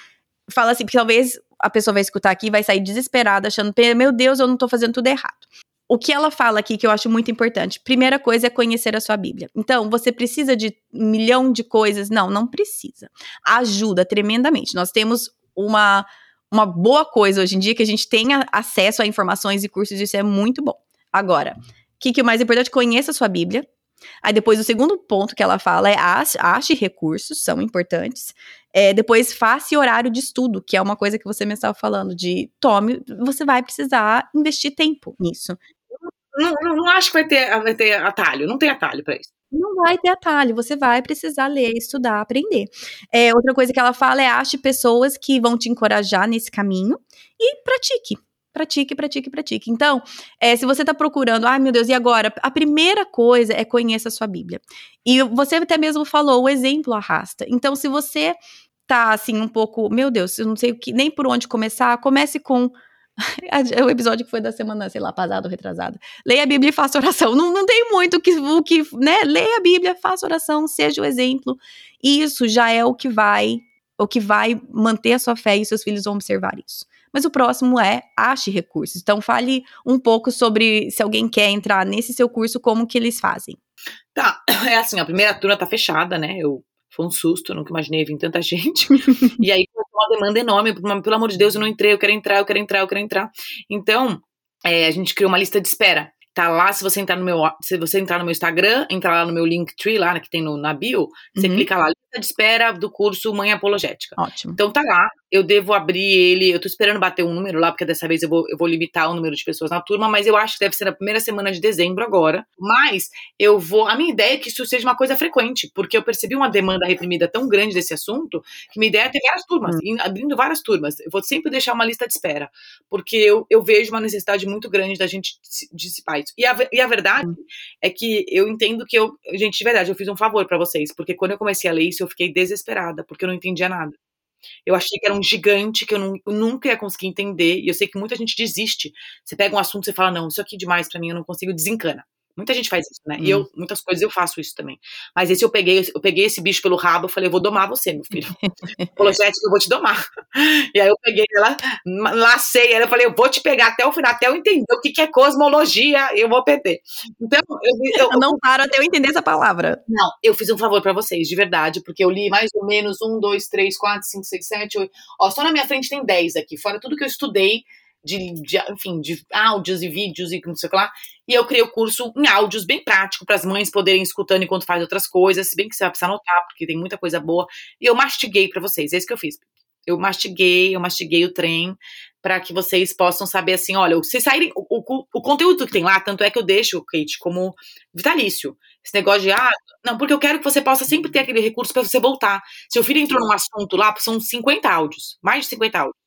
fala assim, que talvez a pessoa vai escutar aqui e vai sair desesperada, achando, meu Deus, eu não tô fazendo tudo errado o que ela fala aqui que eu acho muito importante. Primeira coisa é conhecer a sua Bíblia. Então, você precisa de um milhão de coisas? Não, não precisa. Ajuda tremendamente. Nós temos uma, uma boa coisa hoje em dia que a gente tenha acesso a informações e cursos, isso é muito bom. Agora, o que, que é mais importante? Conheça a sua Bíblia. Aí depois o segundo ponto que ela fala é ache, ache recursos, são importantes. É, depois faça horário de estudo, que é uma coisa que você me estava falando, de tome, você vai precisar investir tempo nisso. Não, não, não, acho que vai ter, vai ter atalho, não tem atalho para isso. Não vai ter atalho, você vai precisar ler, estudar, aprender. É, outra coisa que ela fala é ache pessoas que vão te encorajar nesse caminho e pratique. Pratique, pratique, pratique. Então, é, se você está procurando, ai meu Deus, e agora? A primeira coisa é conheça a sua Bíblia. E você até mesmo falou, o exemplo arrasta. Então, se você tá assim um pouco, meu Deus, eu não sei o que, nem por onde começar, comece com o episódio que foi da semana, sei lá, passado, retrasado. Leia a Bíblia e faça oração. Não, não tem muito o que, o que, né? Leia a Bíblia, faça oração, seja o exemplo. Isso já é o que vai, o que vai manter a sua fé e seus filhos vão observar isso. Mas o próximo é ache recursos. Então fale um pouco sobre se alguém quer entrar nesse seu curso, como que eles fazem. Tá, é assim, a primeira turma tá fechada, né? Eu foi um susto, nunca imaginei vir tanta gente. e aí uma demanda enorme, pelo amor de Deus, eu não entrei, eu quero entrar, eu quero entrar, eu quero entrar. Então, é, a gente criou uma lista de espera. Tá lá, se você entrar no meu, se você entrar no meu Instagram, entrar lá no meu Linktree, lá que tem no, na bio, você uhum. clica lá, lista de espera do curso Mãe Apologética. Ótimo. Então tá lá, eu devo abrir ele, eu tô esperando bater um número lá, porque dessa vez eu vou, eu vou limitar o número de pessoas na turma, mas eu acho que deve ser na primeira semana de dezembro agora. Mas eu vou. A minha ideia é que isso seja uma coisa frequente, porque eu percebi uma demanda reprimida tão grande desse assunto, que minha ideia é ter várias turmas, hum. abrindo várias turmas. Eu vou sempre deixar uma lista de espera, porque eu, eu vejo uma necessidade muito grande da gente dissipar isso. E a, e a verdade hum. é que eu entendo que eu. Gente, de verdade, eu fiz um favor para vocês, porque quando eu comecei a ler isso, eu fiquei desesperada, porque eu não entendia nada. Eu achei que era um gigante que eu, não, eu, nunca ia conseguir entender. E eu sei que muita gente desiste. Você pega um assunto e fala: não, isso aqui é demais para mim, eu não consigo, desencana. Muita gente faz isso, né? Hum. E eu, hum. muitas coisas eu faço isso também. Mas esse eu peguei, eu peguei esse bicho pelo rabo, eu falei, eu vou domar você, meu filho. Apologética, eu vou te domar. E aí eu peguei ela, lacei ela, eu falei, eu vou te pegar até o final, até eu entender o que, que é cosmologia, eu vou perder. Então, eu, eu, eu não paro até eu entender essa palavra. Não, eu fiz um favor para vocês, de verdade, porque eu li mais ou menos um, dois, três, quatro, cinco, seis, sete, oito. Ó, só na minha frente tem dez aqui, fora tudo que eu estudei de, de, enfim, de áudios e vídeos e não sei o que lá. E eu criei o curso em áudios bem prático para as mães poderem escutando enquanto faz outras coisas, se bem que você vai precisar anotar, porque tem muita coisa boa. E eu mastiguei para vocês, é isso que eu fiz. Eu mastiguei, eu mastiguei o trem para que vocês possam saber assim, olha, se saírem o, o, o, conteúdo que tem lá, tanto é que eu deixo, Kate, como vitalício. Esse negócio de, ah, não, porque eu quero que você possa sempre ter aquele recurso para você voltar. Seu filho entrou num assunto lá, são 50 áudios, mais de 50 áudios.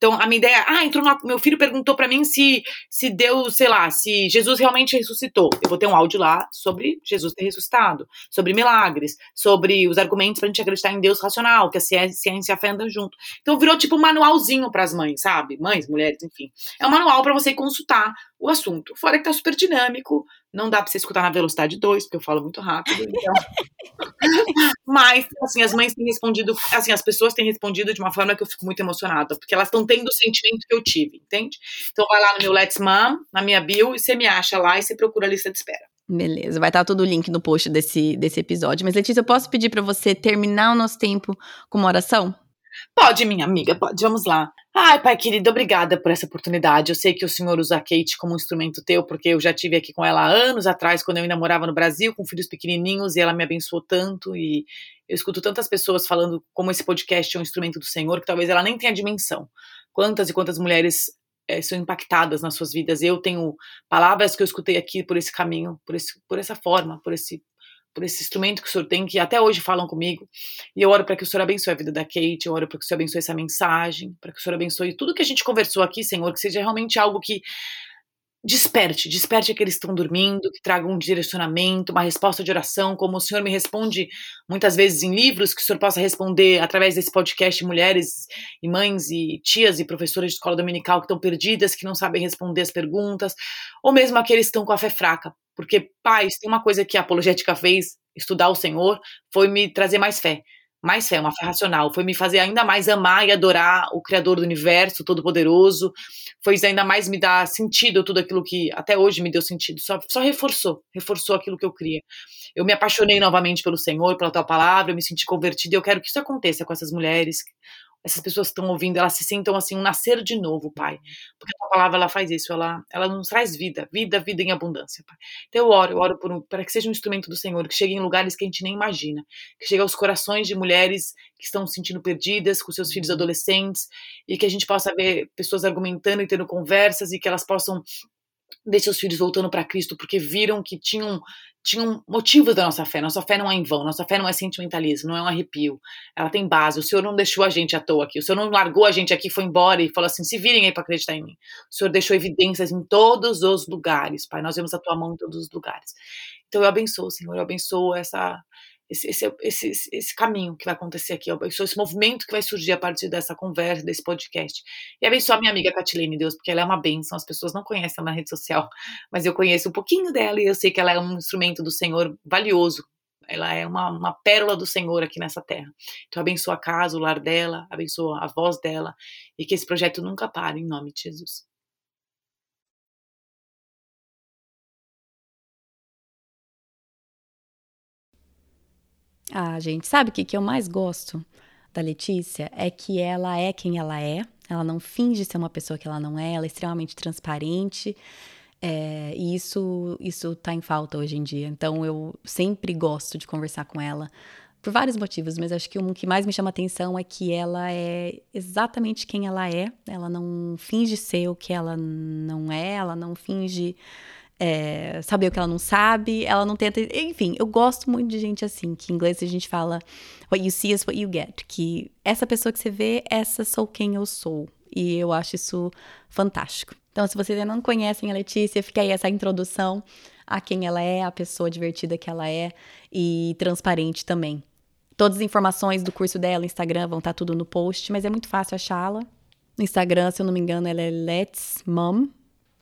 Então, a minha ideia, ah, entrou no, meu filho perguntou para mim se se Deus, sei lá, se Jesus realmente ressuscitou. Eu vou ter um áudio lá sobre Jesus ter ressuscitado, sobre milagres, sobre os argumentos pra gente acreditar em Deus racional, que a ciência e a fé andam junto. Então, virou tipo um manualzinho para as mães, sabe? Mães, mulheres, enfim. É um manual para você consultar o assunto. Fora que tá super dinâmico, não dá pra você escutar na velocidade 2, porque eu falo muito rápido. Então... Mas, assim, as mães têm respondido, assim, as pessoas têm respondido de uma forma que eu fico muito emocionada, porque elas estão tendo o sentimento que eu tive, entende? Então vai lá no meu Let's Mom, na minha bio, e você me acha lá e você procura a lista de espera. Beleza, vai estar todo o link no post desse, desse episódio. Mas, Letícia, eu posso pedir para você terminar o nosso tempo com uma oração? Pode, minha amiga, pode. Vamos lá. Ai, pai querido, obrigada por essa oportunidade. Eu sei que o senhor usa a Kate como um instrumento teu, porque eu já tive aqui com ela anos atrás, quando eu ainda morava no Brasil, com filhos pequenininhos, e ela me abençoou tanto. E eu escuto tantas pessoas falando como esse podcast é um instrumento do Senhor, que talvez ela nem tenha dimensão. Quantas e quantas mulheres é, são impactadas nas suas vidas. Eu tenho palavras que eu escutei aqui por esse caminho, por, esse, por essa forma, por esse por esse instrumento que o Senhor tem, que até hoje falam comigo. E eu oro para que o Senhor abençoe a vida da Kate, eu oro para que o Senhor abençoe essa mensagem, para que o Senhor abençoe tudo que a gente conversou aqui, Senhor, que seja realmente algo que desperte, desperte aqueles que estão dormindo, que traga um direcionamento, uma resposta de oração, como o Senhor me responde muitas vezes em livros, que o Senhor possa responder através desse podcast mulheres e mães e tias e professoras de escola dominical que estão perdidas, que não sabem responder as perguntas, ou mesmo aqueles que estão com a fé fraca. Porque, pais, tem uma coisa que a apologética fez, estudar o Senhor, foi me trazer mais fé mais fé, uma fé racional, foi me fazer ainda mais amar e adorar o Criador do universo, Todo-Poderoso, foi ainda mais me dar sentido tudo aquilo que até hoje me deu sentido, só, só reforçou, reforçou aquilo que eu queria. Eu me apaixonei novamente pelo Senhor, pela tua palavra, eu me senti convertida e eu quero que isso aconteça com essas mulheres, essas pessoas que estão ouvindo, elas se sintam assim, um nascer de novo, Pai. Porque a tua palavra, ela faz isso, ela, ela nos traz vida, vida, vida em abundância, Pai. Então eu oro, eu oro um, para que seja um instrumento do Senhor, que chegue em lugares que a gente nem imagina, que chegue aos corações de mulheres que estão se sentindo perdidas, com seus filhos uhum. adolescentes, e que a gente possa ver pessoas argumentando e tendo conversas, e que elas possam ver seus filhos voltando para Cristo, porque viram que tinham tinham motivos da nossa fé. Nossa fé não é em vão, nossa fé não é sentimentalismo, não é um arrepio. Ela tem base. O Senhor não deixou a gente à toa aqui. O Senhor não largou a gente aqui, foi embora e falou assim: se virem aí para acreditar em mim. O Senhor deixou evidências em todos os lugares, Pai. Nós vemos a tua mão em todos os lugares. Então eu abençoo, Senhor, eu abençoo essa esse, esse, esse, esse, caminho que vai acontecer aqui, esse movimento que vai surgir a partir dessa conversa, desse podcast. E abençoa a minha amiga Catilene, Deus, porque ela é uma bênção, as pessoas não conhecem ela na rede social, mas eu conheço um pouquinho dela e eu sei que ela é um instrumento do Senhor valioso. Ela é uma, uma pérola do Senhor aqui nessa terra. Então abençoa a casa, o lar dela, abençoa a voz dela e que esse projeto nunca pare, em nome de Jesus. Ah, gente, sabe o que, que eu mais gosto da Letícia? É que ela é quem ela é, ela não finge ser uma pessoa que ela não é, ela é extremamente transparente. É, e isso, isso tá em falta hoje em dia. Então eu sempre gosto de conversar com ela por vários motivos, mas acho que um que mais me chama atenção é que ela é exatamente quem ela é. Ela não finge ser o que ela não é, ela não finge é, saber o que ela não sabe, ela não tenta. Enfim, eu gosto muito de gente assim, que em inglês a gente fala what you see is what you get. Que essa pessoa que você vê, essa sou quem eu sou. E eu acho isso fantástico. Então, se vocês ainda não conhecem a Letícia, fica aí essa introdução a quem ela é, a pessoa divertida que ela é e transparente também. Todas as informações do curso dela, Instagram, vão estar tudo no post, mas é muito fácil achá-la. No Instagram, se eu não me engano, ela é Let's Mom,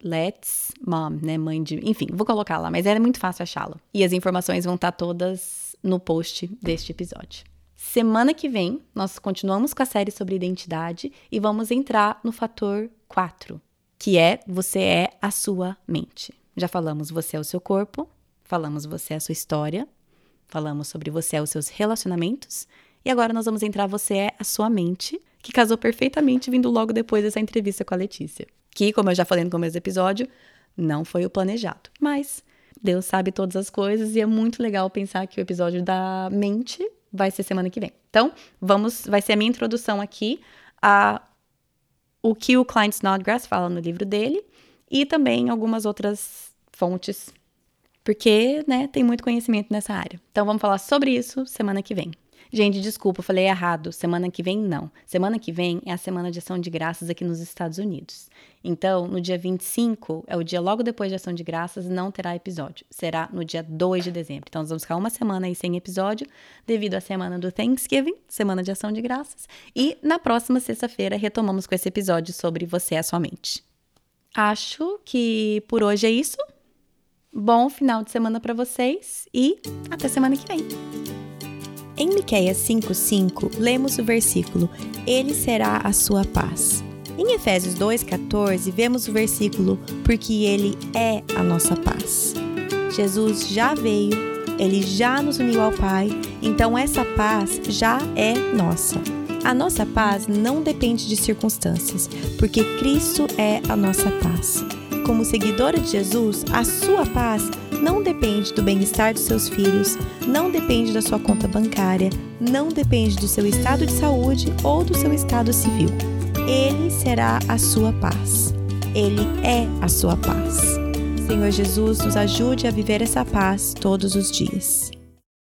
Let's Mom, né? Mãe de. Enfim, vou colocar lá, mas é muito fácil achá-la. E as informações vão estar todas no post deste episódio. Semana que vem, nós continuamos com a série sobre identidade e vamos entrar no fator 4, que é você é a sua mente. Já falamos você é o seu corpo, falamos você é a sua história, falamos sobre você é os seus relacionamentos e agora nós vamos entrar você é a sua mente, que casou perfeitamente vindo logo depois dessa entrevista com a Letícia que, como eu já falei no começo do episódio, não foi o planejado. Mas Deus sabe todas as coisas e é muito legal pensar que o episódio da mente vai ser semana que vem. Então, vamos, vai ser a minha introdução aqui a o que o Klein Snodgrass fala no livro dele e também algumas outras fontes, porque, né, tem muito conhecimento nessa área. Então, vamos falar sobre isso semana que vem. Gente, desculpa, eu falei errado. Semana que vem, não. Semana que vem é a semana de ação de graças aqui nos Estados Unidos. Então, no dia 25, é o dia logo depois de ação de graças, não terá episódio. Será no dia 2 de dezembro. Então, nós vamos ficar uma semana aí sem episódio, devido à semana do Thanksgiving, semana de ação de graças. E na próxima sexta-feira, retomamos com esse episódio sobre Você é Sua Mente. Acho que por hoje é isso. Bom final de semana para vocês e até semana que vem. Em Miqueias 5:5, lemos o versículo: Ele será a sua paz. Em Efésios 2:14, vemos o versículo: Porque ele é a nossa paz. Jesus já veio, ele já nos uniu ao Pai, então essa paz já é nossa. A nossa paz não depende de circunstâncias, porque Cristo é a nossa paz. Como seguidora de Jesus, a sua paz não depende do bem-estar dos seus filhos, não depende da sua conta bancária, não depende do seu estado de saúde ou do seu estado civil. Ele será a sua paz. Ele é a sua paz. Senhor Jesus, nos ajude a viver essa paz todos os dias.